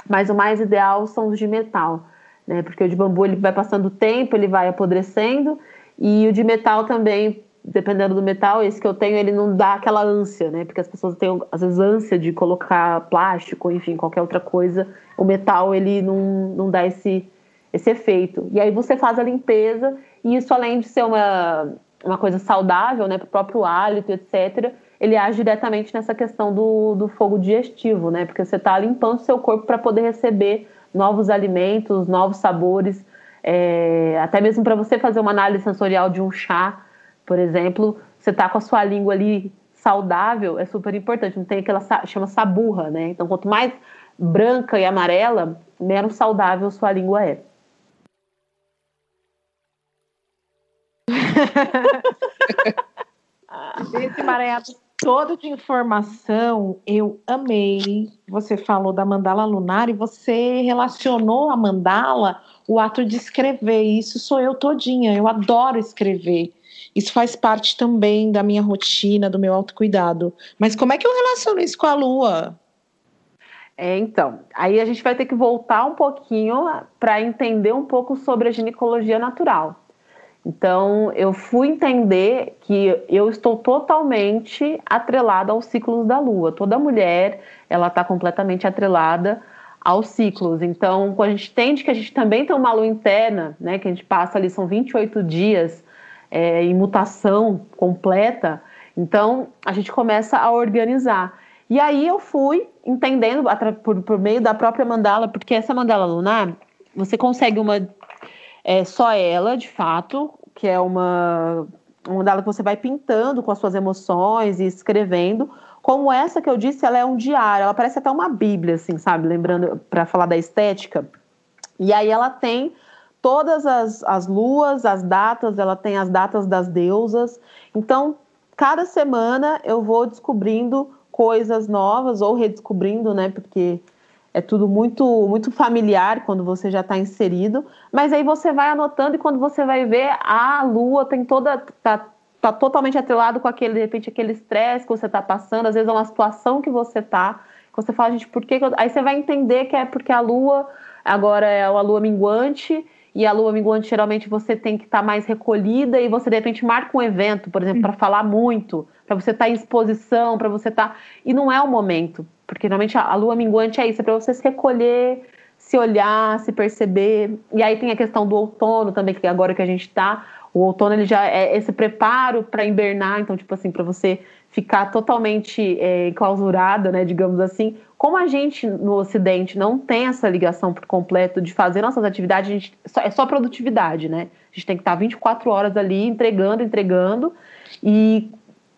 mas o mais ideal são os de metal, né? Porque o de bambu ele vai passando o tempo, ele vai apodrecendo e o de metal também, dependendo do metal, esse que eu tenho, ele não dá aquela ânsia, né? Porque as pessoas têm às vezes ânsia de colocar plástico, enfim, qualquer outra coisa. O metal ele não, não dá esse esse efeito. E aí você faz a limpeza, e isso além de ser uma, uma coisa saudável, né, para o próprio hálito, etc., ele age diretamente nessa questão do, do fogo digestivo, né? Porque você está limpando seu corpo para poder receber novos alimentos, novos sabores, é, até mesmo para você fazer uma análise sensorial de um chá, por exemplo, você está com a sua língua ali saudável, é super importante. Não tem aquela chama saburra, né? Então, quanto mais branca e amarela, menos saudável sua língua é. <laughs> Esse emaranhado todo de informação, eu amei. Você falou da mandala lunar e você relacionou a mandala o ato de escrever. Isso sou eu todinha. Eu adoro escrever. Isso faz parte também da minha rotina, do meu autocuidado. Mas como é que eu relaciono isso com a lua? É, então, aí a gente vai ter que voltar um pouquinho para entender um pouco sobre a ginecologia natural. Então, eu fui entender que eu estou totalmente atrelada aos ciclos da lua. Toda mulher, ela está completamente atrelada aos ciclos. Então, quando a gente entende que a gente também tem uma lua interna, né, que a gente passa ali, são 28 dias é, em mutação completa, então a gente começa a organizar. E aí eu fui entendendo por, por meio da própria mandala, porque essa mandala lunar, você consegue uma é só ela, de fato, que é uma, uma mandala que você vai pintando com as suas emoções e escrevendo. Como essa que eu disse, ela é um diário, ela parece até uma bíblia, assim, sabe? Lembrando, para falar da estética. E aí ela tem todas as, as luas, as datas, ela tem as datas das deusas. Então, cada semana eu vou descobrindo coisas novas ou redescobrindo, né? Porque é tudo muito muito familiar quando você já está inserido, mas aí você vai anotando e quando você vai ver a lua tem toda tá, tá totalmente atrelado com aquele de repente aquele estresse que você está passando, às vezes é uma situação que você está, você fala gente por que, que eu... aí você vai entender que é porque a lua agora é a lua minguante e a lua minguante geralmente você tem que estar tá mais recolhida e você de repente marca um evento, por exemplo, para falar muito, para você estar tá em exposição, para você estar tá... e não é o momento porque normalmente a, lua minguante é isso, é para você se recolher, se olhar, se perceber. E aí tem a questão do outono também, que agora que a gente está, o outono ele já é esse preparo para invernar, então, tipo assim, para você ficar totalmente é, enclausurada, né, digamos assim. Como a gente no Ocidente não tem essa ligação por completo de fazer nossas atividades, a gente, é só produtividade, né? A gente tem que estar 24 horas ali entregando, entregando, e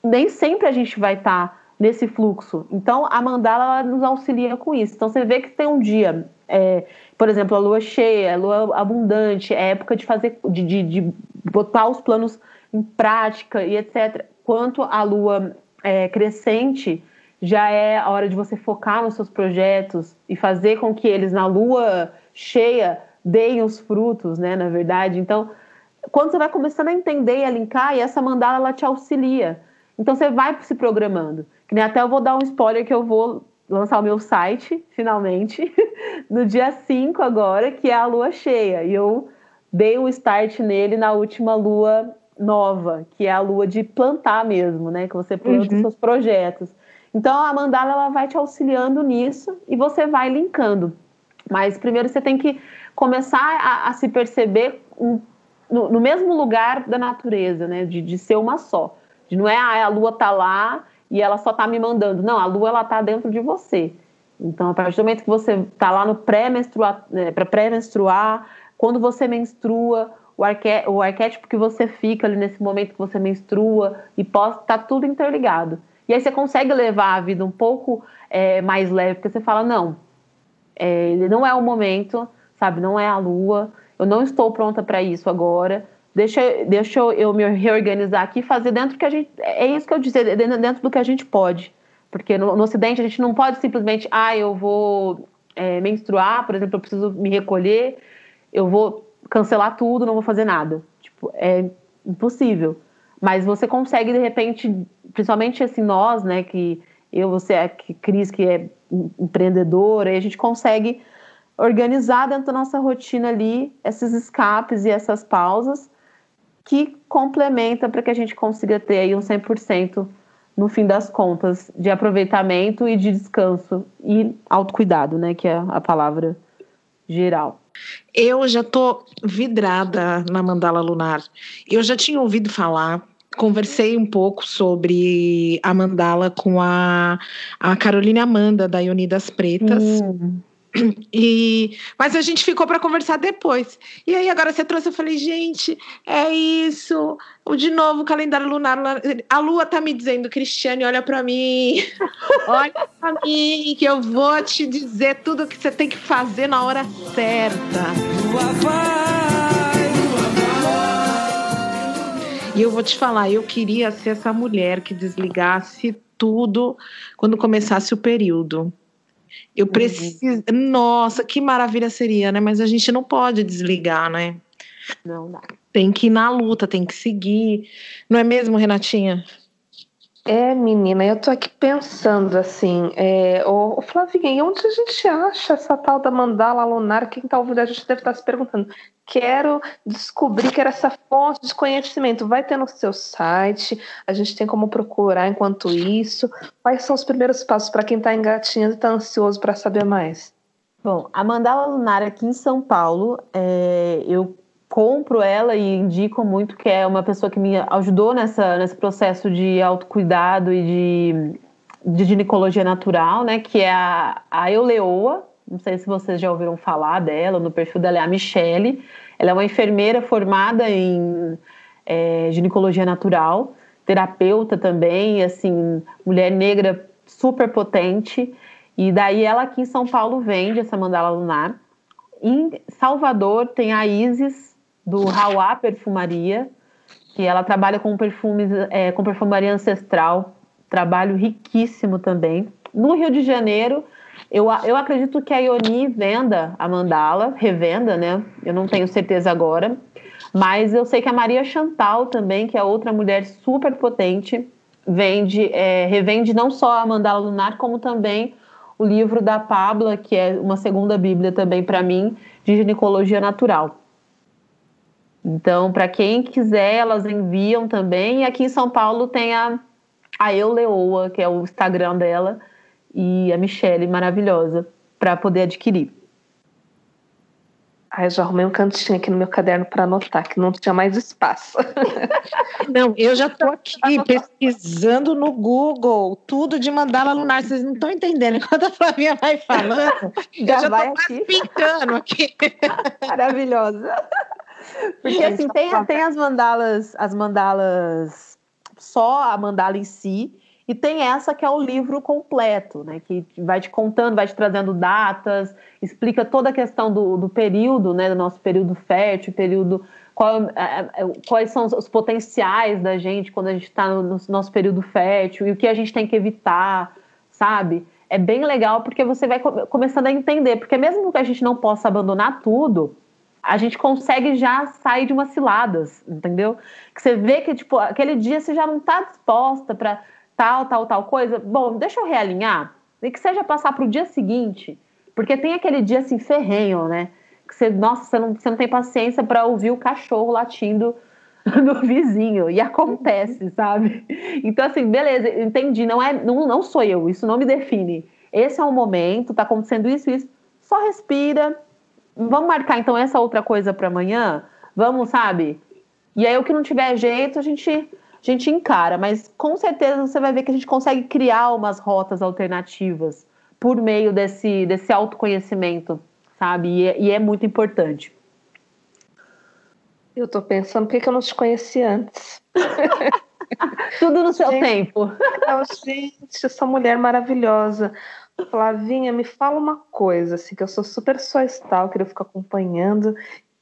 nem sempre a gente vai estar nesse fluxo. Então, a mandala nos auxilia com isso. Então, você vê que tem um dia, é, por exemplo, a lua cheia, a lua abundante, é época de fazer, de, de, de, botar os planos em prática e etc. Quanto a lua é, crescente, já é a hora de você focar nos seus projetos e fazer com que eles, na lua cheia, deem os frutos, né, na verdade. Então, quando você vai começando a entender e a linkar, e essa mandala, ela te auxilia. Então, você vai se programando. Que nem até eu vou dar um spoiler que eu vou lançar o meu site, finalmente, <laughs> no dia 5 agora, que é a lua cheia. E eu dei o um start nele na última lua nova, que é a lua de plantar mesmo, né? Que você planta uhum. os seus projetos. Então a mandala ela vai te auxiliando nisso e você vai linkando. Mas primeiro você tem que começar a, a se perceber um, no, no, mesmo lugar da natureza, né? De, de ser uma só. De não é ah, a lua tá lá e ela só está me mandando. Não, a lua ela está dentro de você. Então, a partir do momento que você está lá no pré-menstruar, né, para pré-menstruar, quando você menstrua, o, arqué o arquétipo que você fica ali nesse momento que você menstrua e pós, está tudo interligado. E aí você consegue levar a vida um pouco é, mais leve, porque você fala, não, é, não é o momento, sabe, não é a lua, eu não estou pronta para isso agora, deixa, deixa eu me reorganizar aqui e fazer dentro que a gente. É isso que eu disse, dentro do que a gente pode. Porque no, no Ocidente a gente não pode simplesmente, ah, eu vou é, menstruar, por exemplo, eu preciso me recolher, eu vou cancelar tudo, não vou fazer nada. Tipo, é impossível. Mas você consegue, de repente, principalmente assim, nós, né, que eu, você, a Cris, que é empreendedora, e a gente consegue organizar dentro da nossa rotina ali esses escapes e essas pausas que complementa para que a gente consiga ter aí um 100% no fim das contas de aproveitamento e de descanso e autocuidado, né, que é a palavra geral. Eu já tô vidrada na mandala lunar. Eu já tinha ouvido falar, conversei um pouco sobre a mandala com a, a Carolina Amanda, da Unidas Pretas. Hum. E, mas a gente ficou para conversar depois. E aí agora você trouxe, eu falei, gente, é isso. De novo, o calendário lunar. A lua tá me dizendo, Cristiane, olha para mim. <laughs> olha para mim, que eu vou te dizer tudo que você tem que fazer na hora certa. Lua vai, E eu vou te falar, eu queria ser essa mulher que desligasse tudo quando começasse o período eu preciso. Uhum. Nossa, que maravilha seria, né? Mas a gente não pode desligar, né? Não dá. Tem que ir na luta, tem que seguir. Não é mesmo, Renatinha? É, menina, eu tô aqui pensando assim, é, ô, Flavinha, e onde a gente acha essa tal da mandala lunar? Quem tá ouvindo a gente deve estar se perguntando. Quero descobrir que era essa fonte de conhecimento. Vai ter no seu site, a gente tem como procurar enquanto isso. Quais são os primeiros passos para quem está engatinhando e está ansioso para saber mais? Bom, a mandala lunar aqui em São Paulo, é, eu compro ela e indico muito que é uma pessoa que me ajudou nessa, nesse processo de autocuidado e de, de ginecologia natural, né? Que é a, a Euleoa. Não sei se vocês já ouviram falar dela, no perfil dela é a Michele. Ela é uma enfermeira formada em é, ginecologia natural, terapeuta também, assim, mulher negra super potente. E daí ela aqui em São Paulo vende essa mandala lunar. Em Salvador tem a Isis, do Hauá Perfumaria, que ela trabalha com perfumes, é, com perfumaria ancestral, trabalho riquíssimo também. No Rio de Janeiro, eu, eu acredito que a Ioni venda a mandala, revenda, né? Eu não tenho certeza agora. Mas eu sei que a Maria Chantal também, que é outra mulher super potente, vende, é, revende não só a mandala lunar, como também o livro da Pabla, que é uma segunda bíblia também para mim, de ginecologia natural. Então, para quem quiser, elas enviam também. E aqui em São Paulo tem a, a Eu Leoa, que é o Instagram dela, e a Michelle, maravilhosa, para poder adquirir. Ai, já arrumei um cantinho aqui no meu caderno para anotar, que não tinha mais espaço. <laughs> Não, eu já estou aqui pesquisando no Google tudo de mandala lunar. Vocês não estão entendendo. <laughs> Enquanto a Flavinha vai falando, já, já vai aqui. pintando aqui. <laughs> Maravilhosa. Porque assim, tem, tem as mandalas, as mandalas, só a mandala em si, e tem essa que é o livro completo, né? Que vai te contando, vai te trazendo datas, explica toda a questão do, do período, né? Do nosso período fértil, período. Qual, é, é, é, quais são os potenciais da gente quando a gente está no, no nosso período fértil e o que a gente tem que evitar, sabe? É bem legal porque você vai começando a entender, porque mesmo que a gente não possa abandonar tudo, a gente consegue já sair de umas ciladas, entendeu? Que você vê que, tipo, aquele dia você já não está disposta para tal, tal, tal coisa. Bom, deixa eu realinhar. E que seja passar para o dia seguinte. Porque tem aquele dia assim, ferrenho, né? Que você, nossa, você não, você não tem paciência para ouvir o cachorro latindo <laughs> no vizinho. E acontece, sabe? Então, assim, beleza, entendi. Não, é, não, não sou eu, isso não me define. Esse é o momento, tá acontecendo isso, isso. Só respira, vamos marcar então essa outra coisa para amanhã? Vamos, sabe? E aí o que não tiver jeito, a gente, a gente encara, mas com certeza você vai ver que a gente consegue criar umas rotas alternativas por meio desse, desse autoconhecimento, sabe? E é, e é muito importante. Eu tô pensando, por que, que eu não te conheci antes? <laughs> Tudo no seu gente, tempo. Não, gente, essa mulher maravilhosa. Flavinha, me fala uma coisa, assim, que eu sou super sua stalker, eu fico acompanhando.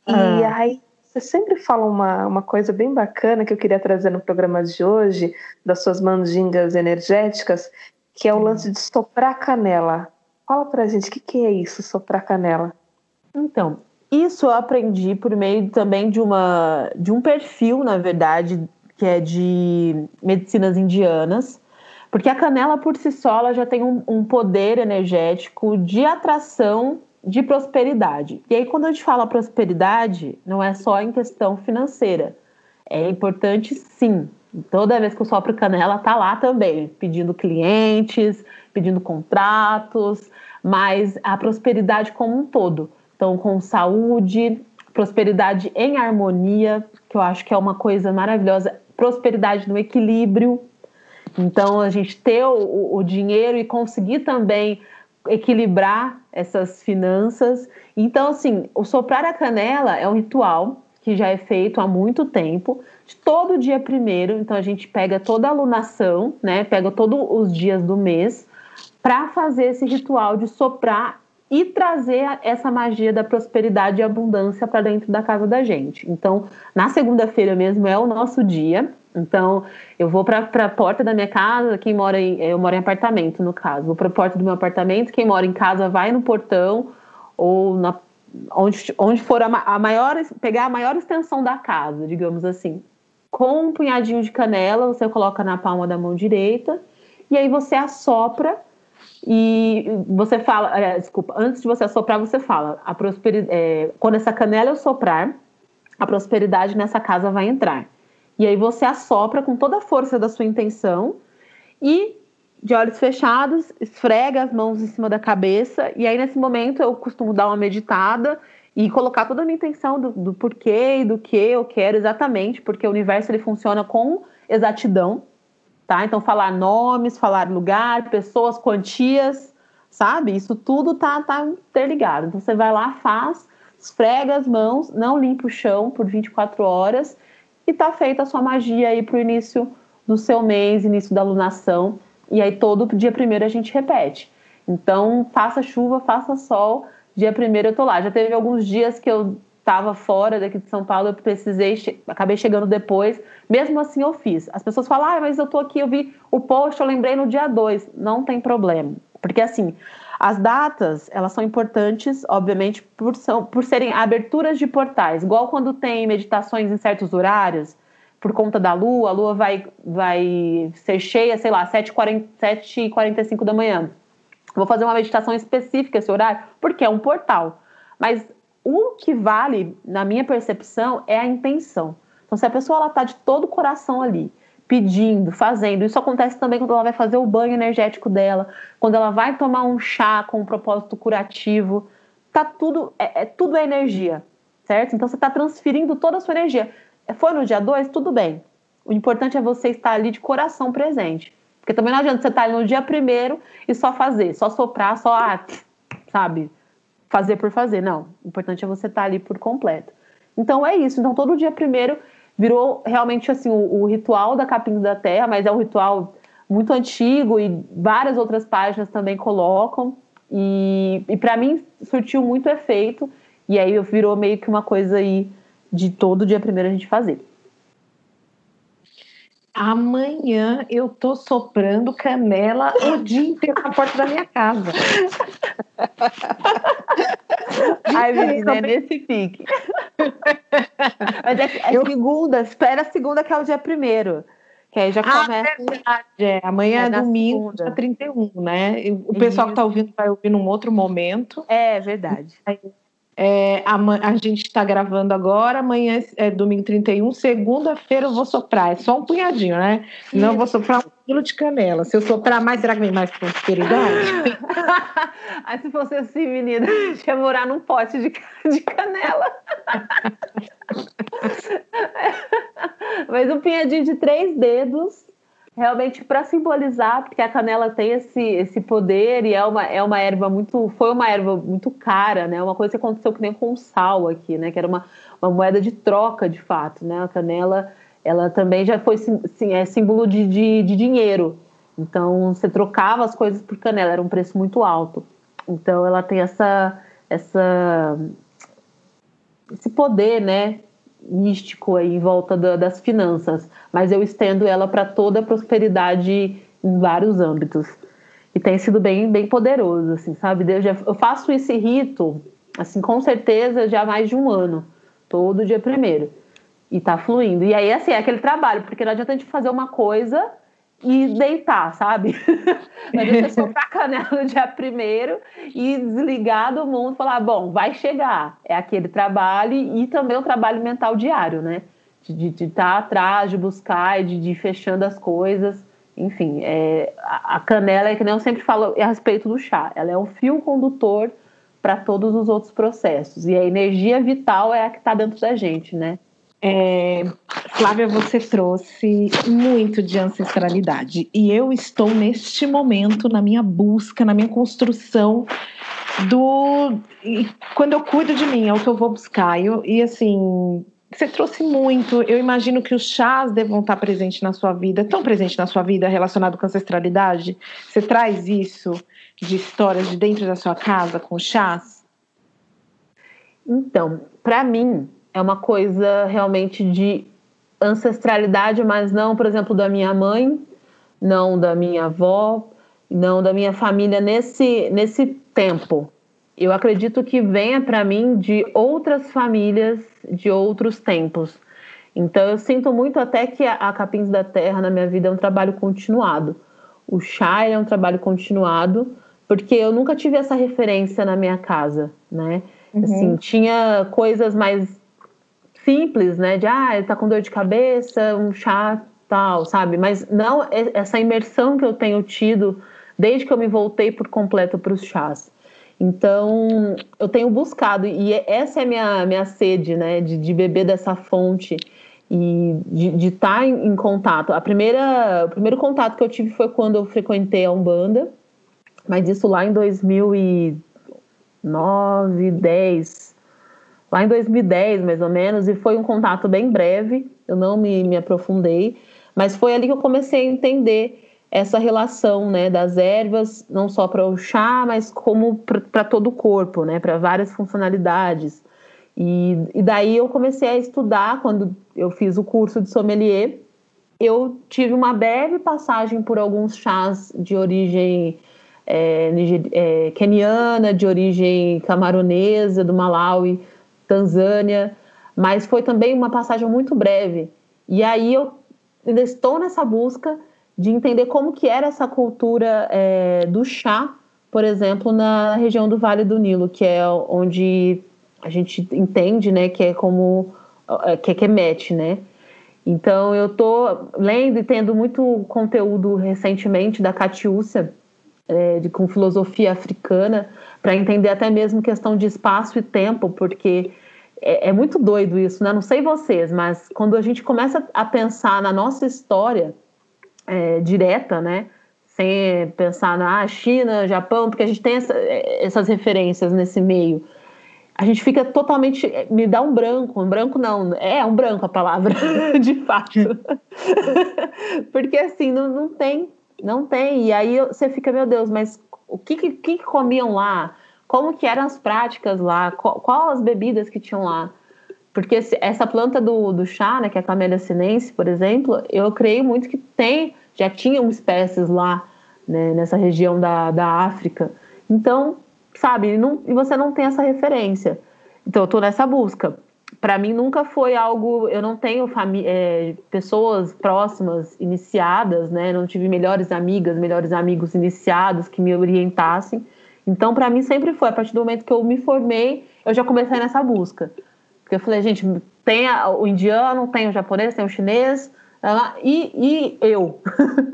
Ah. E aí, você sempre fala uma, uma coisa bem bacana que eu queria trazer no programa de hoje, das suas mandingas energéticas, que é o lance de soprar canela. Fala pra gente, o que, que é isso, soprar canela? Então, isso eu aprendi por meio também de, uma, de um perfil, na verdade, que é de medicinas indianas, porque a canela por si só já tem um, um poder energético de atração de prosperidade. E aí, quando a gente fala prosperidade, não é só em questão financeira. É importante sim. Toda vez que eu sopro canela, tá lá também, pedindo clientes, pedindo contratos, mas a prosperidade como um todo. Então, com saúde, prosperidade em harmonia, que eu acho que é uma coisa maravilhosa, prosperidade no equilíbrio. Então, a gente ter o, o dinheiro e conseguir também equilibrar essas finanças. Então, assim, o soprar a canela é um ritual que já é feito há muito tempo, todo dia primeiro. Então, a gente pega toda a alunação, né? Pega todos os dias do mês para fazer esse ritual de soprar e trazer essa magia da prosperidade e abundância para dentro da casa da gente. Então, na segunda-feira mesmo é o nosso dia. Então, eu vou para a porta da minha casa, quem mora em. Eu moro em apartamento, no caso. Vou para a porta do meu apartamento, quem mora em casa vai no portão ou na, onde, onde for a, a maior. pegar a maior extensão da casa, digamos assim. Com um punhadinho de canela, você coloca na palma da mão direita e aí você assopra e você fala, é, desculpa, antes de você assoprar, você fala, a prosperidade, é, quando essa canela eu soprar, a prosperidade nessa casa vai entrar. E aí você assopra com toda a força da sua intenção e de olhos fechados, esfrega as mãos em cima da cabeça e aí nesse momento eu costumo dar uma meditada e colocar toda a minha intenção do, do porquê e do que eu quero exatamente, porque o universo ele funciona com exatidão tá? Então falar nomes, falar lugar, pessoas, quantias, sabe? Isso tudo tá, tá interligado. Então você vai lá, faz, esfrega as mãos, não limpa o chão por 24 horas e tá feita a sua magia aí pro início do seu mês, início da alunação. E aí todo dia primeiro a gente repete. Então, faça chuva, faça sol, dia primeiro eu tô lá. Já teve alguns dias que eu estava fora daqui de São Paulo, eu precisei, che acabei chegando depois. Mesmo assim, eu fiz. As pessoas falam, ah, mas eu tô aqui, eu vi o post, eu lembrei no dia 2. Não tem problema. Porque, assim, as datas, elas são importantes, obviamente, por, são, por serem aberturas de portais. Igual quando tem meditações em certos horários, por conta da lua, a lua vai, vai ser cheia, sei lá, 7h45 da manhã. Vou fazer uma meditação específica esse horário, porque é um portal. Mas o que vale, na minha percepção, é a intenção. Então, se a pessoa está de todo o coração ali, pedindo, fazendo, isso acontece também quando ela vai fazer o banho energético dela, quando ela vai tomar um chá com um propósito curativo, tá tudo, é, é tudo é energia, certo? Então você está transferindo toda a sua energia. Foi no dia 2, tudo bem. O importante é você estar ali de coração presente. Porque também não adianta você estar ali no dia primeiro e só fazer, só soprar, só, ah, sabe? fazer por fazer. Não, o importante é você estar tá ali por completo. Então é isso. Então todo dia primeiro virou realmente assim o, o ritual da capinha da terra, mas é um ritual muito antigo e várias outras páginas também colocam. E, e para mim surtiu muito efeito. E aí virou meio que uma coisa aí de todo dia primeiro a gente fazer. Amanhã eu tô soprando canela o dia inteiro na porta da minha casa. <laughs> Ai, menina, é nesse pique. Mas é, é eu... segunda, espera a segunda, que é o dia primeiro. Que aí já ah, começa. É verdade, é. Amanhã é, é domingo, dia 31, né? O pessoal que tá ouvindo vai ouvir num outro momento. É verdade. Aí é, a, a, gente está gravando agora, amanhã é domingo 31, segunda-feira eu vou soprar. É só um punhadinho, né? Não vou soprar um quilo de canela. Se eu soprar mais, será que vem mais prosperidade? <laughs> Aí se fosse assim, menina, ia morar num pote de, de canela. <laughs> Mas um punhadinho de três dedos realmente para simbolizar, porque a canela tem esse, esse poder e é uma, é uma erva muito. Foi uma erva muito cara, né? Uma coisa que aconteceu que nem com o sal aqui, né? Que era uma, uma moeda de troca, de fato, né? A canela, ela também já foi sim, é símbolo de, de, de dinheiro. Então, você trocava as coisas por canela, era um preço muito alto. Então, ela tem essa, essa, esse poder, né? Místico aí em volta da, das finanças, mas eu estendo ela para toda a prosperidade em vários âmbitos. E tem sido bem, bem poderoso, assim, sabe? Eu, já, eu faço esse rito, assim, com certeza já há mais de um ano, todo dia primeiro. E tá fluindo. E aí, assim, é aquele trabalho, porque não adianta a gente fazer uma coisa e deitar, sabe? <laughs> Mas você soltar a canela no dia primeiro e desligar do mundo falar, bom, vai chegar. É aquele trabalho e também o trabalho mental diário, né? De estar tá atrás, de buscar, de, de ir fechando as coisas. Enfim, é, a, a canela é que nem eu sempre falo a respeito do chá. Ela é um fio condutor para todos os outros processos. E a energia vital é a que está dentro da gente, né? É, Flávia, você trouxe muito de ancestralidade e eu estou neste momento na minha busca, na minha construção do quando eu cuido de mim é o que eu vou buscar eu, e assim você trouxe muito. Eu imagino que os chás devam estar presentes na sua vida, tão presente na sua vida relacionado com ancestralidade. Você traz isso de histórias de dentro da sua casa com chás? Então, para mim, é uma coisa realmente de ancestralidade, mas não, por exemplo, da minha mãe, não da minha avó, não da minha família nesse, nesse tempo. Eu acredito que venha para mim de outras famílias, de outros tempos. Então eu sinto muito até que a Capins da Terra na minha vida é um trabalho continuado. O chá é um trabalho continuado, porque eu nunca tive essa referência na minha casa, né? Uhum. Assim, tinha coisas mais simples, né? De ah, ele tá com dor de cabeça, um chá tal, sabe? Mas não essa imersão que eu tenho tido desde que eu me voltei por completo para os chás. Então, eu tenho buscado, e essa é a minha, minha sede, né? De, de beber dessa fonte e de estar tá em, em, contato. A primeira, o primeiro contato que eu tive foi quando eu frequentei a Umbanda, mas isso lá em 2009, 10, lá em 2010, mais ou menos, e foi um contato bem breve, eu não me, me aprofundei, mas foi ali que eu comecei a entender essa relação né, das ervas, não só para o chá, mas como para todo o corpo, né, para várias funcionalidades. E, e daí eu comecei a estudar, quando eu fiz o curso de sommelier, eu tive uma breve passagem por alguns chás de origem é, é, keniana, de origem camaronesa, do Malawi, Tanzânia, mas foi também uma passagem muito breve. E aí eu ainda estou nessa busca de entender como que era essa cultura é, do chá, por exemplo, na região do Vale do Nilo, que é onde a gente entende, né, que é como é, que é Kemet, né? Então eu estou lendo e tendo muito conteúdo recentemente da Catiúcia, é, de, com filosofia africana, para entender até mesmo questão de espaço e tempo, porque é, é, muito doido isso, né? Não sei vocês, mas quando a gente começa a pensar na nossa história é, direta, né? Sem pensar na China, Japão, porque a gente tem essa, essas referências nesse meio. A gente fica totalmente. Me dá um branco, um branco não, é um branco a palavra, <laughs> de fato. <laughs> porque assim, não, não tem, não tem. E aí você fica, meu Deus, mas o que, que, que comiam lá? como que eram as práticas lá, qual, qual as bebidas que tinham lá. Porque essa planta do, do chá, né, que é a Camellia sinense, por exemplo, eu creio muito que tem, já tinham espécies lá, né, nessa região da, da África. Então, sabe, não, e você não tem essa referência. Então, eu estou nessa busca. Para mim, nunca foi algo. Eu não tenho é, pessoas próximas, iniciadas, né? Não tive melhores amigas, melhores amigos iniciados que me orientassem. Então, para mim, sempre foi. A partir do momento que eu me formei, eu já comecei nessa busca. Porque eu falei, gente, tem o indiano, tem o japonês, tem o chinês, e, e eu?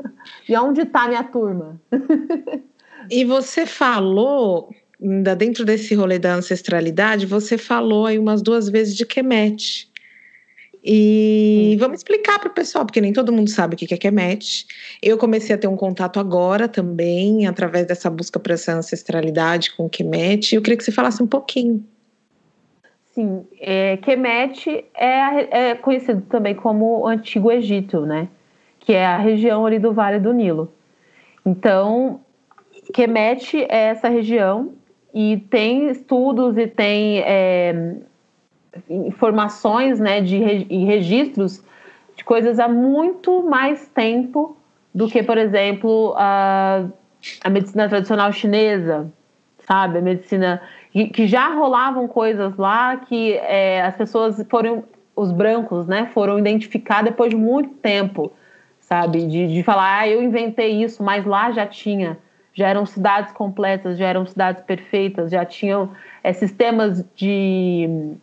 <laughs> e onde está minha turma? <laughs> e você falou, ainda dentro desse rolê da ancestralidade, você falou aí umas duas vezes de Kemet. E vamos explicar para o pessoal, porque nem todo mundo sabe o que é Kemet. Eu comecei a ter um contato agora também, através dessa busca por essa ancestralidade com Kemet. E eu queria que você falasse um pouquinho. Sim, é, Kemet é, é conhecido também como o Antigo Egito, né? Que é a região ali do Vale do Nilo. Então, Kemet é essa região e tem estudos e tem é, informações né, de, e registros de coisas há muito mais tempo do que, por exemplo, a, a medicina tradicional chinesa, sabe? A medicina. que já rolavam coisas lá que é, as pessoas foram. Os brancos, né, foram identificar depois de muito tempo, sabe? De, de falar, ah, eu inventei isso, mas lá já tinha já eram cidades completas, já eram cidades perfeitas, já tinham é, sistemas de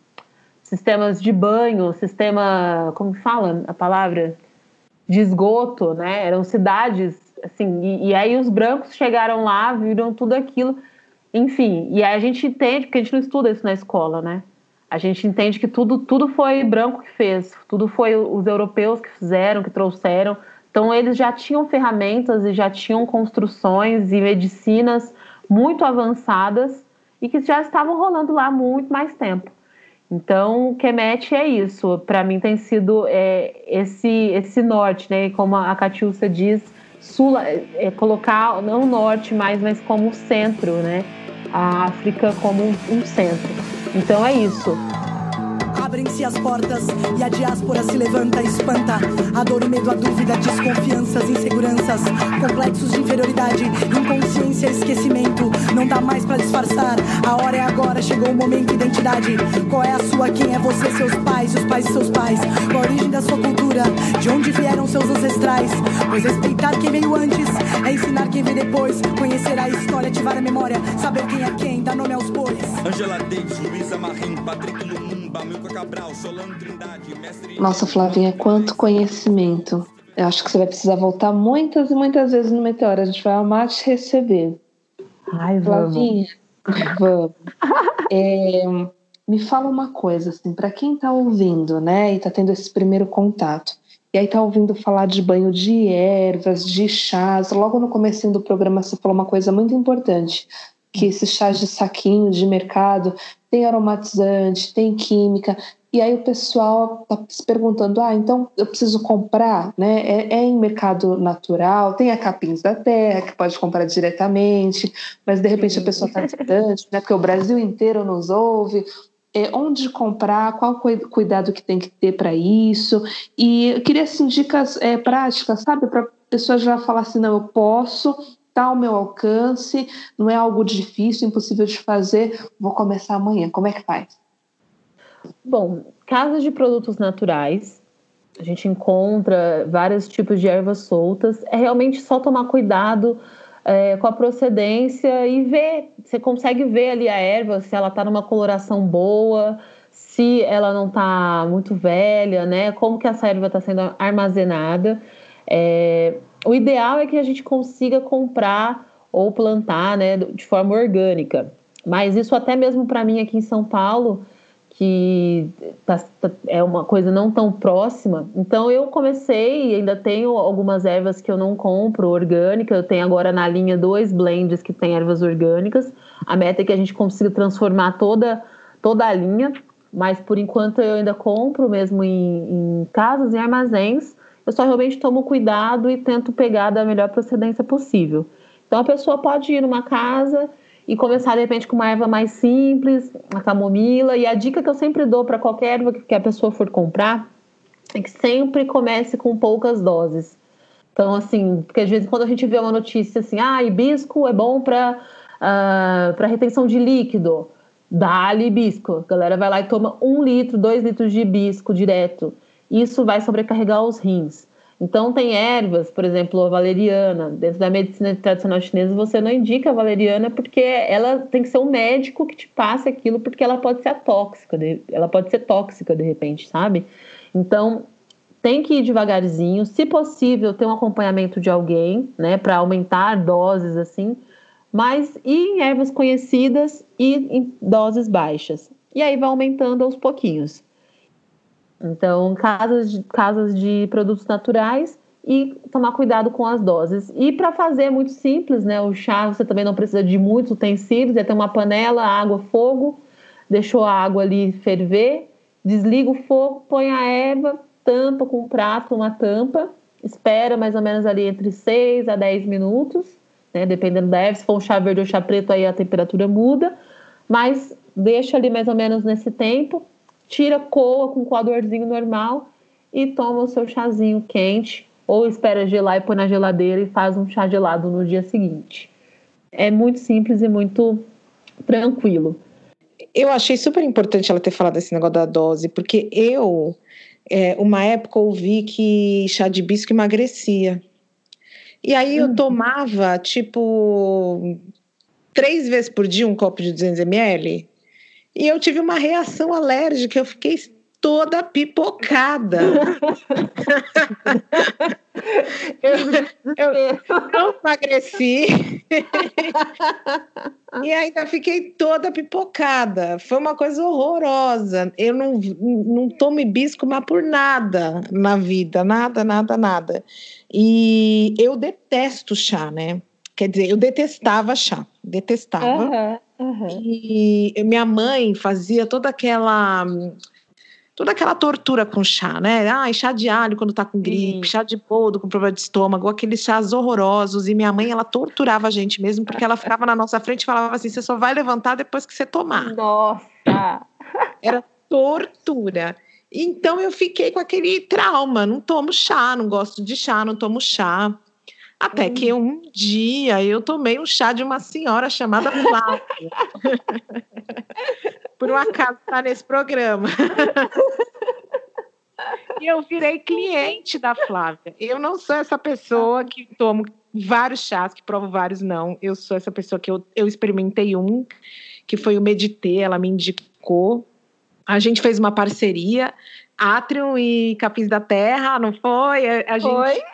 sistemas de banho, sistema, como fala a palavra? De esgoto, né? Eram cidades, assim, e, e aí os brancos chegaram lá, viram tudo aquilo enfim, e aí a gente entende, porque a gente não estuda isso na escola, né? A gente entende que tudo, tudo foi branco que fez, tudo foi os europeus que fizeram, que trouxeram. Então, eles já tinham ferramentas e já tinham construções e medicinas muito avançadas e que já estavam rolando lá há muito mais tempo. Então, o Kemet é isso. Para mim, tem sido é, esse, esse norte, né? Como a Catiúcia diz, sul, é, é colocar não norte mais, mas como centro, né? A África como um, um centro. Então é isso. Abrem-se as portas e a diáspora se levanta e espanta. A dor, o medo, a dúvida, desconfianças, inseguranças, complexos de inferioridade, inconsciência, esquecimento. Não dá mais para disfarçar. A hora é agora, chegou o momento, identidade. Qual é a sua? Quem é você? Seus pais, os pais de seus pais. Qual a origem da sua cultura? De onde vieram seus ancestrais? Pois respeitar quem veio antes é ensinar quem veio depois. Conhecer a história, ativar a memória, saber quem é quem, dar nome aos bois. Angela Davis, Luísa Marim, Patrick Lumumba, Milka Nossa, Flavinha, quanto conhecimento. Eu acho que você vai precisar voltar muitas e muitas vezes no Meteoro. A gente vai amar te receber. Ai, vamos. Flavinha, vamos. É, me fala uma coisa, assim, para quem tá ouvindo, né, e tá tendo esse primeiro contato, e aí tá ouvindo falar de banho de ervas, de chás, logo no começo do programa você falou uma coisa muito importante, que esses chás de saquinho de mercado tem aromatizante, tem química, e aí o pessoal tá se perguntando, ah, então eu preciso comprar, né? É, é, em mercado natural, tem a Capins da Terra, que pode comprar diretamente, mas de repente a pessoa está distante, né? Porque o Brasil inteiro nos ouve. É, onde comprar, qual cuidado que tem que ter para isso. E eu queria assim, dicas é, práticas, sabe? Para a pessoa já falar assim, não, eu posso, está ao meu alcance, não é algo difícil, impossível de fazer, vou começar amanhã. Como é que faz? Bom, casas de produtos naturais, a gente encontra vários tipos de ervas soltas. É realmente só tomar cuidado é, com a procedência e ver. Você consegue ver ali a erva, se ela está numa coloração boa, se ela não está muito velha, né? Como que essa erva está sendo armazenada. É, o ideal é que a gente consiga comprar ou plantar né, de forma orgânica. Mas isso até mesmo para mim aqui em São Paulo que tá, tá, é uma coisa não tão próxima. Então eu comecei e ainda tenho algumas ervas que eu não compro orgânica. Eu tenho agora na linha dois blends que tem ervas orgânicas. A meta é que a gente consiga transformar toda, toda a linha, mas por enquanto eu ainda compro mesmo em, em casas e armazéns. Eu só realmente tomo cuidado e tento pegar da melhor procedência possível. Então a pessoa pode ir numa casa e começar de repente com uma erva mais simples, a camomila. E a dica que eu sempre dou para qualquer erva que a pessoa for comprar é que sempre comece com poucas doses. Então, assim, porque às vezes quando a gente vê uma notícia assim, ah, hibisco é bom para uh, ah, para retenção de líquido, dá-lhe hibisco. A galera vai lá e toma um litro, dois litros de hibisco direto. Isso vai sobrecarregar os rins. Então, tem ervas, por exemplo, a valeriana. Dentro da medicina tradicional chinesa, você não indica a valeriana porque ela tem que ser um médico que te passe aquilo, porque ela pode ser tóxica, ela pode ser tóxica de repente, sabe? Então, tem que ir devagarzinho. Se possível, ter um acompanhamento de alguém, né, para aumentar doses assim, mas ir em ervas conhecidas e em doses baixas. E aí vai aumentando aos pouquinhos. Então, casas de, casas de produtos naturais e tomar cuidado com as doses. E para fazer é muito simples, né? O chá você também não precisa de muitos utensílios, é ter uma panela, água, fogo, deixou a água ali ferver, desliga o fogo, põe a erva, tampa com um prato, uma tampa, espera mais ou menos ali entre 6 a 10 minutos, né? Dependendo da erva, se for um chá verde ou chá preto, aí a temperatura muda, mas deixa ali mais ou menos nesse tempo, tira, coa com um coadorzinho normal e toma o seu chazinho quente ou espera gelar e põe na geladeira e faz um chá gelado no dia seguinte. É muito simples e muito tranquilo. Eu achei super importante ela ter falado esse negócio da dose, porque eu, é, uma época, ouvi que chá de bisco emagrecia. E aí eu uhum. tomava, tipo, três vezes por dia um copo de 200 ml. E eu tive uma reação alérgica, eu fiquei toda pipocada. <laughs> eu, eu não emagreci. e ainda fiquei toda pipocada. Foi uma coisa horrorosa. Eu não, não tomo hibisco, mas por nada na vida. Nada, nada, nada. E eu detesto chá, né? Quer dizer, eu detestava chá. Detestava. Uhum, uhum. E minha mãe fazia toda aquela toda aquela tortura com chá, né? Ah, chá de alho quando tá com gripe, chá de boldo com problema de estômago, aqueles chás horrorosos. E minha mãe, ela torturava a gente mesmo, porque ela ficava na nossa frente e falava assim: você só vai levantar depois que você tomar. Nossa! Era tortura. Então eu fiquei com aquele trauma: não tomo chá, não gosto de chá, não tomo chá. Até hum. que um dia eu tomei um chá de uma senhora chamada Flávia. Por um acaso está nesse programa. e eu virei cliente da Flávia. Eu não sou essa pessoa que tomo vários chás, que provo vários não. Eu sou essa pessoa que eu, eu experimentei um, que foi o Meditê, ela me indicou. A gente fez uma parceria, Atrium e Capins da Terra, não foi? A, a foi? Gente,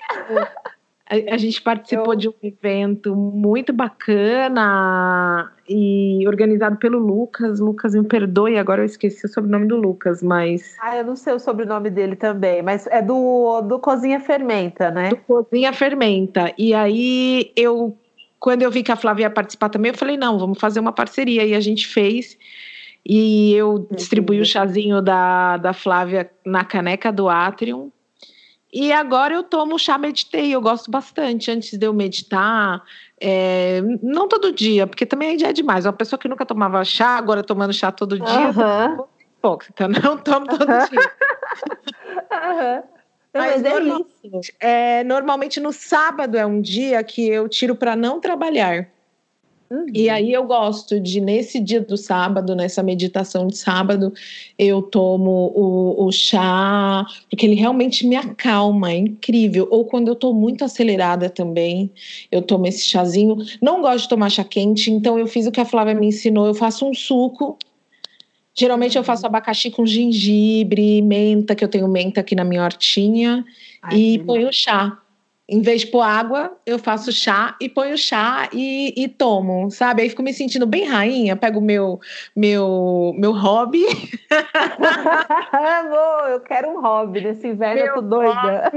a, a gente participou eu... de um evento muito bacana e organizado pelo Lucas. Lucas, me perdoe, agora eu esqueci o sobrenome do Lucas, mas. Ah, eu não sei o sobrenome dele também, mas é do, do Cozinha Fermenta, né? Do Cozinha Fermenta. E aí eu, quando eu vi que a Flávia ia participar também, eu falei: não, vamos fazer uma parceria. E a gente fez. E eu distribuí o chazinho da, da Flávia na caneca do Atrium e agora eu tomo chá meditei, eu gosto bastante. Antes de eu meditar, é, não todo dia, porque também já é demais. Uma pessoa que nunca tomava chá, agora tomando chá todo dia, uhum. hipócrita, <laughs> não tomo todo dia. Uhum. Mas, Mas normalmente, é, normalmente no sábado é um dia que eu tiro para não trabalhar. Uhum. E aí eu gosto de, nesse dia do sábado, nessa meditação de sábado, eu tomo o, o chá, porque ele realmente me acalma, é incrível. Ou quando eu tô muito acelerada também, eu tomo esse chazinho. Não gosto de tomar chá quente, então eu fiz o que a Flávia me ensinou, eu faço um suco. Geralmente eu faço abacaxi com gengibre, menta, que eu tenho menta aqui na minha hortinha, Ai, e ponho chá em vez de pôr água, eu faço chá e ponho chá e, e tomo, sabe? Aí fico me sentindo bem rainha, pego meu, meu, meu hobby. <laughs> Amor, eu quero um hobby nesse inverno, eu tô doida.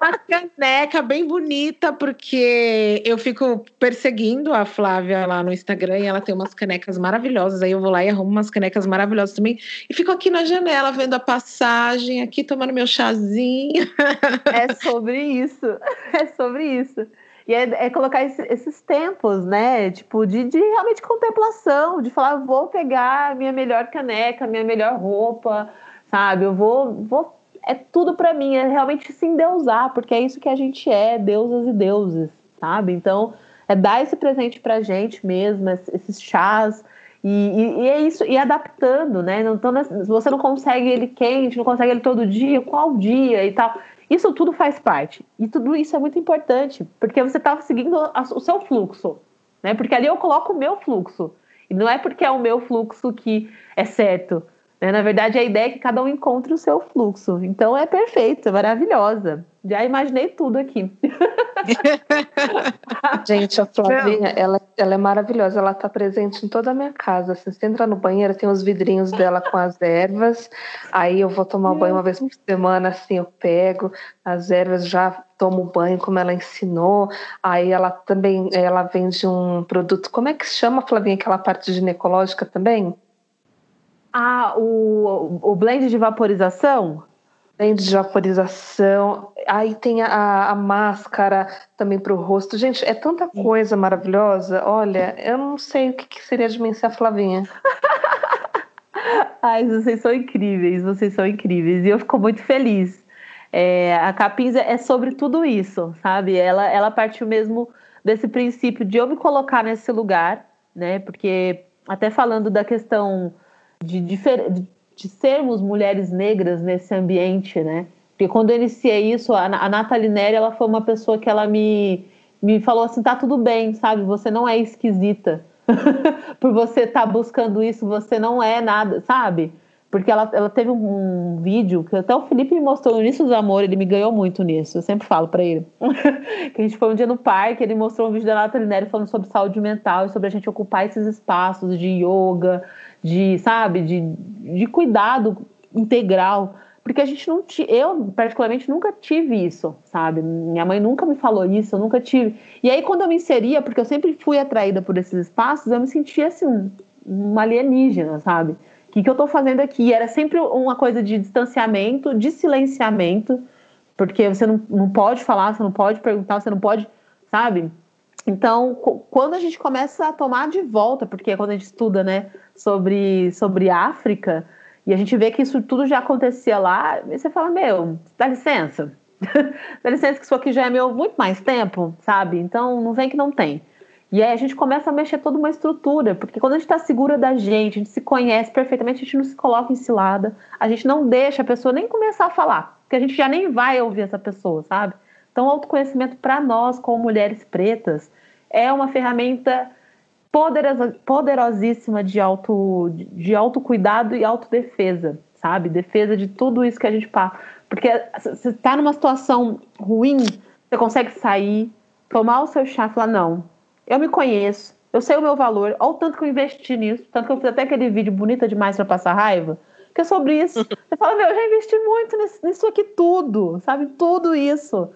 Uma caneca bem bonita, porque eu fico perseguindo a Flávia lá no Instagram e ela tem umas canecas maravilhosas. Aí eu vou lá e arrumo umas canecas maravilhosas também. E fico aqui na janela vendo a passagem, aqui tomando meu chazinho. É sobre isso. <laughs> é sobre isso. E é, é colocar esse, esses tempos, né? Tipo, de, de realmente contemplação, de falar, vou pegar minha melhor caneca, minha melhor roupa, sabe? Eu vou, vou é tudo para mim, é realmente se endeusar, porque é isso que a gente é, deusas e deuses, sabe? Então, é dar esse presente pra gente mesmo, esses chás, e, e, e é isso, e adaptando, né? Então, você não consegue ele quente, não consegue ele todo dia, qual dia e tal. Isso tudo faz parte. E tudo isso é muito importante, porque você está seguindo o seu fluxo. Né? Porque ali eu coloco o meu fluxo. E não é porque é o meu fluxo que é certo. Né? Na verdade, a ideia é que cada um encontre o seu fluxo. Então é perfeito, é maravilhosa. Já imaginei tudo aqui. <laughs> Gente, a Flavinha, ela, ela é maravilhosa. Ela está presente em toda a minha casa. Assim, você entra no banheiro, tem os vidrinhos dela com as ervas. Aí eu vou tomar banho uma vez por semana, assim, eu pego as ervas, já tomo banho como ela ensinou. Aí ela também, ela vende um produto, como é que se chama, Flavinha, aquela parte ginecológica também? Ah, o, o blend de vaporização? Blend de vaporização. Aí tem a, a máscara também para o rosto. Gente, é tanta coisa maravilhosa. Olha, eu não sei o que, que seria de mim se a Flavinha. Ai, vocês são incríveis, vocês são incríveis. E eu fico muito feliz. É, a Capins é sobre tudo isso, sabe? Ela, ela partiu mesmo desse princípio de eu me colocar nesse lugar, né? Porque até falando da questão de, de, de sermos mulheres negras nesse ambiente, né? Porque quando eu iniciei isso, a, a Nathalie Neri, ela foi uma pessoa que ela me, me falou assim, tá tudo bem, sabe? Você não é esquisita. <laughs> Por você estar tá buscando isso, você não é nada, sabe? Porque ela, ela teve um, vídeo que até o Felipe me mostrou no início do amor, ele me ganhou muito nisso, eu sempre falo para ele. <laughs> que a gente foi um dia no parque, ele mostrou um vídeo da Nathalie falando sobre saúde mental e sobre a gente ocupar esses espaços de yoga, de, sabe, de, de cuidado integral. Porque a gente não tinha, eu particularmente nunca tive isso, sabe? Minha mãe nunca me falou isso, eu nunca tive. E aí quando eu me inseria, porque eu sempre fui atraída por esses espaços, eu me sentia assim, uma alienígena, sabe? Que, que eu estou fazendo aqui? Era sempre uma coisa de distanciamento, de silenciamento, porque você não, não pode falar, você não pode perguntar, você não pode, sabe? Então, quando a gente começa a tomar de volta, porque quando a gente estuda, né, sobre, sobre África, e a gente vê que isso tudo já acontecia lá, você fala, meu, dá licença. <laughs> dá licença que isso aqui já é meu muito mais tempo, sabe? Então, não vem que não tem. E aí a gente começa a mexer toda uma estrutura, porque quando a gente está segura da gente, a gente se conhece perfeitamente, a gente não se coloca em cilada, a gente não deixa a pessoa nem começar a falar, porque a gente já nem vai ouvir essa pessoa, sabe? Então, autoconhecimento para nós, como mulheres pretas, é uma ferramenta poderosa, poderosíssima de, auto, de autocuidado e autodefesa, sabe? Defesa de tudo isso que a gente passa. Porque você está numa situação ruim, você consegue sair, tomar o seu chá e falar: não, eu me conheço, eu sei o meu valor, olha o tanto que eu investi nisso, tanto que eu fiz até aquele vídeo bonita demais para passar raiva, que é sobre isso. <laughs> Você fala, meu, eu já investi muito nisso, aqui tudo, sabe? Tudo isso.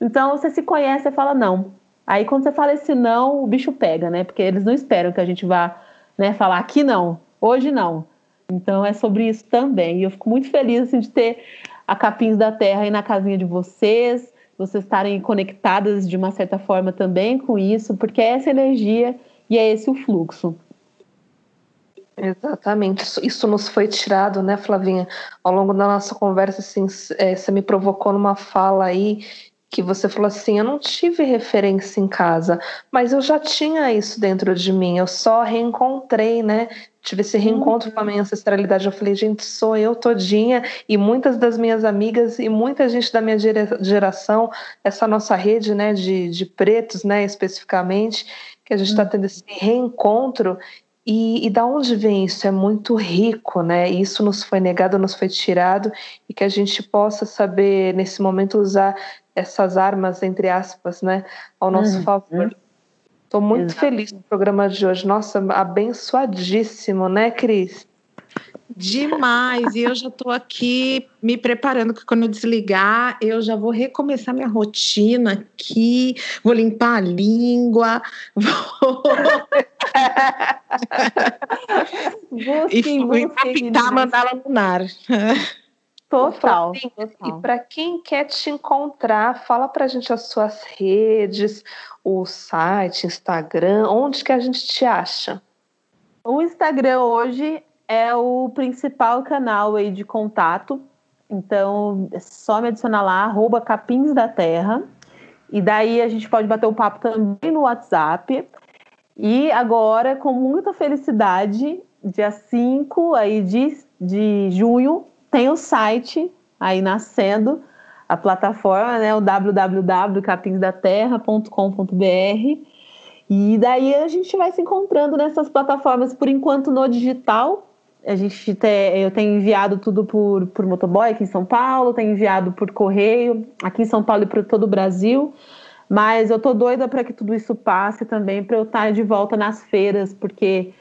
Então você se conhece e fala, não. Aí quando você fala esse não, o bicho pega, né? Porque eles não esperam que a gente vá né, falar aqui não, hoje não. Então é sobre isso também. E eu fico muito feliz assim, de ter a Capins da Terra aí na casinha de vocês, vocês estarem conectadas de uma certa forma também com isso, porque é essa energia e é esse o fluxo. Exatamente, isso, isso nos foi tirado, né, Flavinha? Ao longo da nossa conversa, assim, é, você me provocou numa fala aí que você falou assim: eu não tive referência em casa, mas eu já tinha isso dentro de mim, eu só reencontrei, né? Tive esse reencontro uhum. com a minha ancestralidade. Eu falei, gente, sou eu todinha, e muitas das minhas amigas e muita gente da minha geração, essa nossa rede né, de, de pretos, né, especificamente, que a gente está uhum. tendo esse reencontro. E, e da onde vem isso? É muito rico, né? Isso nos foi negado, nos foi tirado, e que a gente possa saber, nesse momento, usar essas armas, entre aspas, né, ao nosso uhum. favor. Estou muito Exato. feliz com o programa de hoje. Nossa, abençoadíssimo, né, Cris? Demais, e eu já estou aqui me preparando que quando eu desligar, eu já vou recomeçar minha rotina aqui, vou limpar a língua, <laughs> vou. <laughs> busquem, e vou pintar a mandala lunar. <laughs> Total. total. E para quem quer te encontrar, fala para a gente as suas redes, o site, Instagram, onde que a gente te acha? O Instagram hoje é o principal canal aí de contato. Então, é só me adicionar lá, arroba Capins da Terra. E daí a gente pode bater o um papo também no WhatsApp. E agora, com muita felicidade, dia 5 aí de, de junho, tem o site aí nascendo, a plataforma, né, o www.capinsdaterra.com.br. E daí a gente vai se encontrando nessas plataformas, por enquanto no digital. A gente eu tenho enviado tudo por, por motoboy aqui em São Paulo, tenho enviado por correio aqui em São Paulo e para todo o Brasil. Mas eu tô doida para que tudo isso passe também, para eu estar de volta nas feiras, porque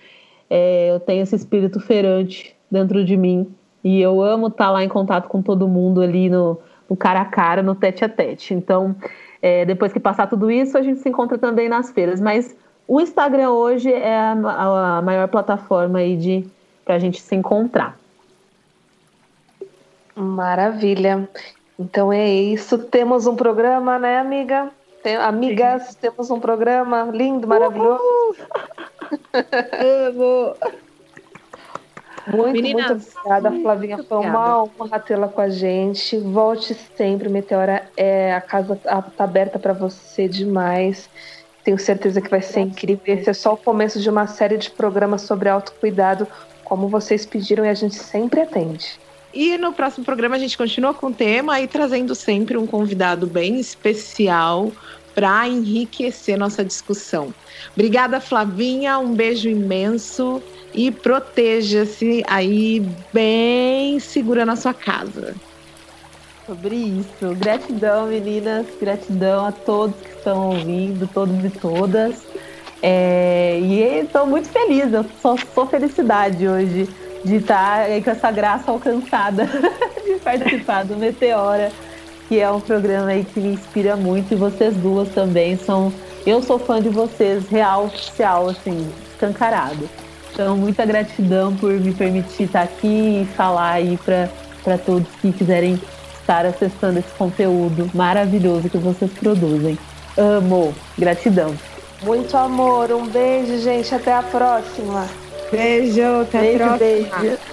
é, eu tenho esse espírito ferante dentro de mim e eu amo estar tá lá em contato com todo mundo ali no, no cara a cara, no tete a tete. Então, é, depois que passar tudo isso, a gente se encontra também nas feiras. Mas o Instagram hoje é a, a maior plataforma aí de para a gente se encontrar. Maravilha. Então é isso. Temos um programa, né, amiga? Tem, amigas, Sim. temos um programa lindo, maravilhoso. <laughs> Amo. Muito, Meninas, muito obrigada, muito Flavinha. Foi uma honra tê-la com a gente. Volte sempre, Meteora. É, a casa está aberta para você demais. Tenho certeza que vai ser incrível. Esse é só o começo de uma série de programas sobre autocuidado, como vocês pediram e a gente sempre atende. E no próximo programa a gente continua com o tema e trazendo sempre um convidado bem especial para enriquecer nossa discussão. Obrigada, Flavinha, um beijo imenso e proteja-se aí bem segura na sua casa. Sobre isso. Gratidão, meninas. Gratidão a todos que estão ouvindo, todos e todas. É, e estou muito feliz, eu só sou felicidade hoje de estar com essa graça alcançada <laughs> de participar do Meteora, que é um programa aí que me inspira muito e vocês duas também são. Eu sou fã de vocês, real, oficial, assim, escancarado. Então, muita gratidão por me permitir estar aqui e falar aí para todos que quiserem estar acessando esse conteúdo maravilhoso que vocês produzem. Amo, gratidão. Muito amor, um beijo, gente. Até a próxima. Beijo, até beijo, a próxima. Beijo.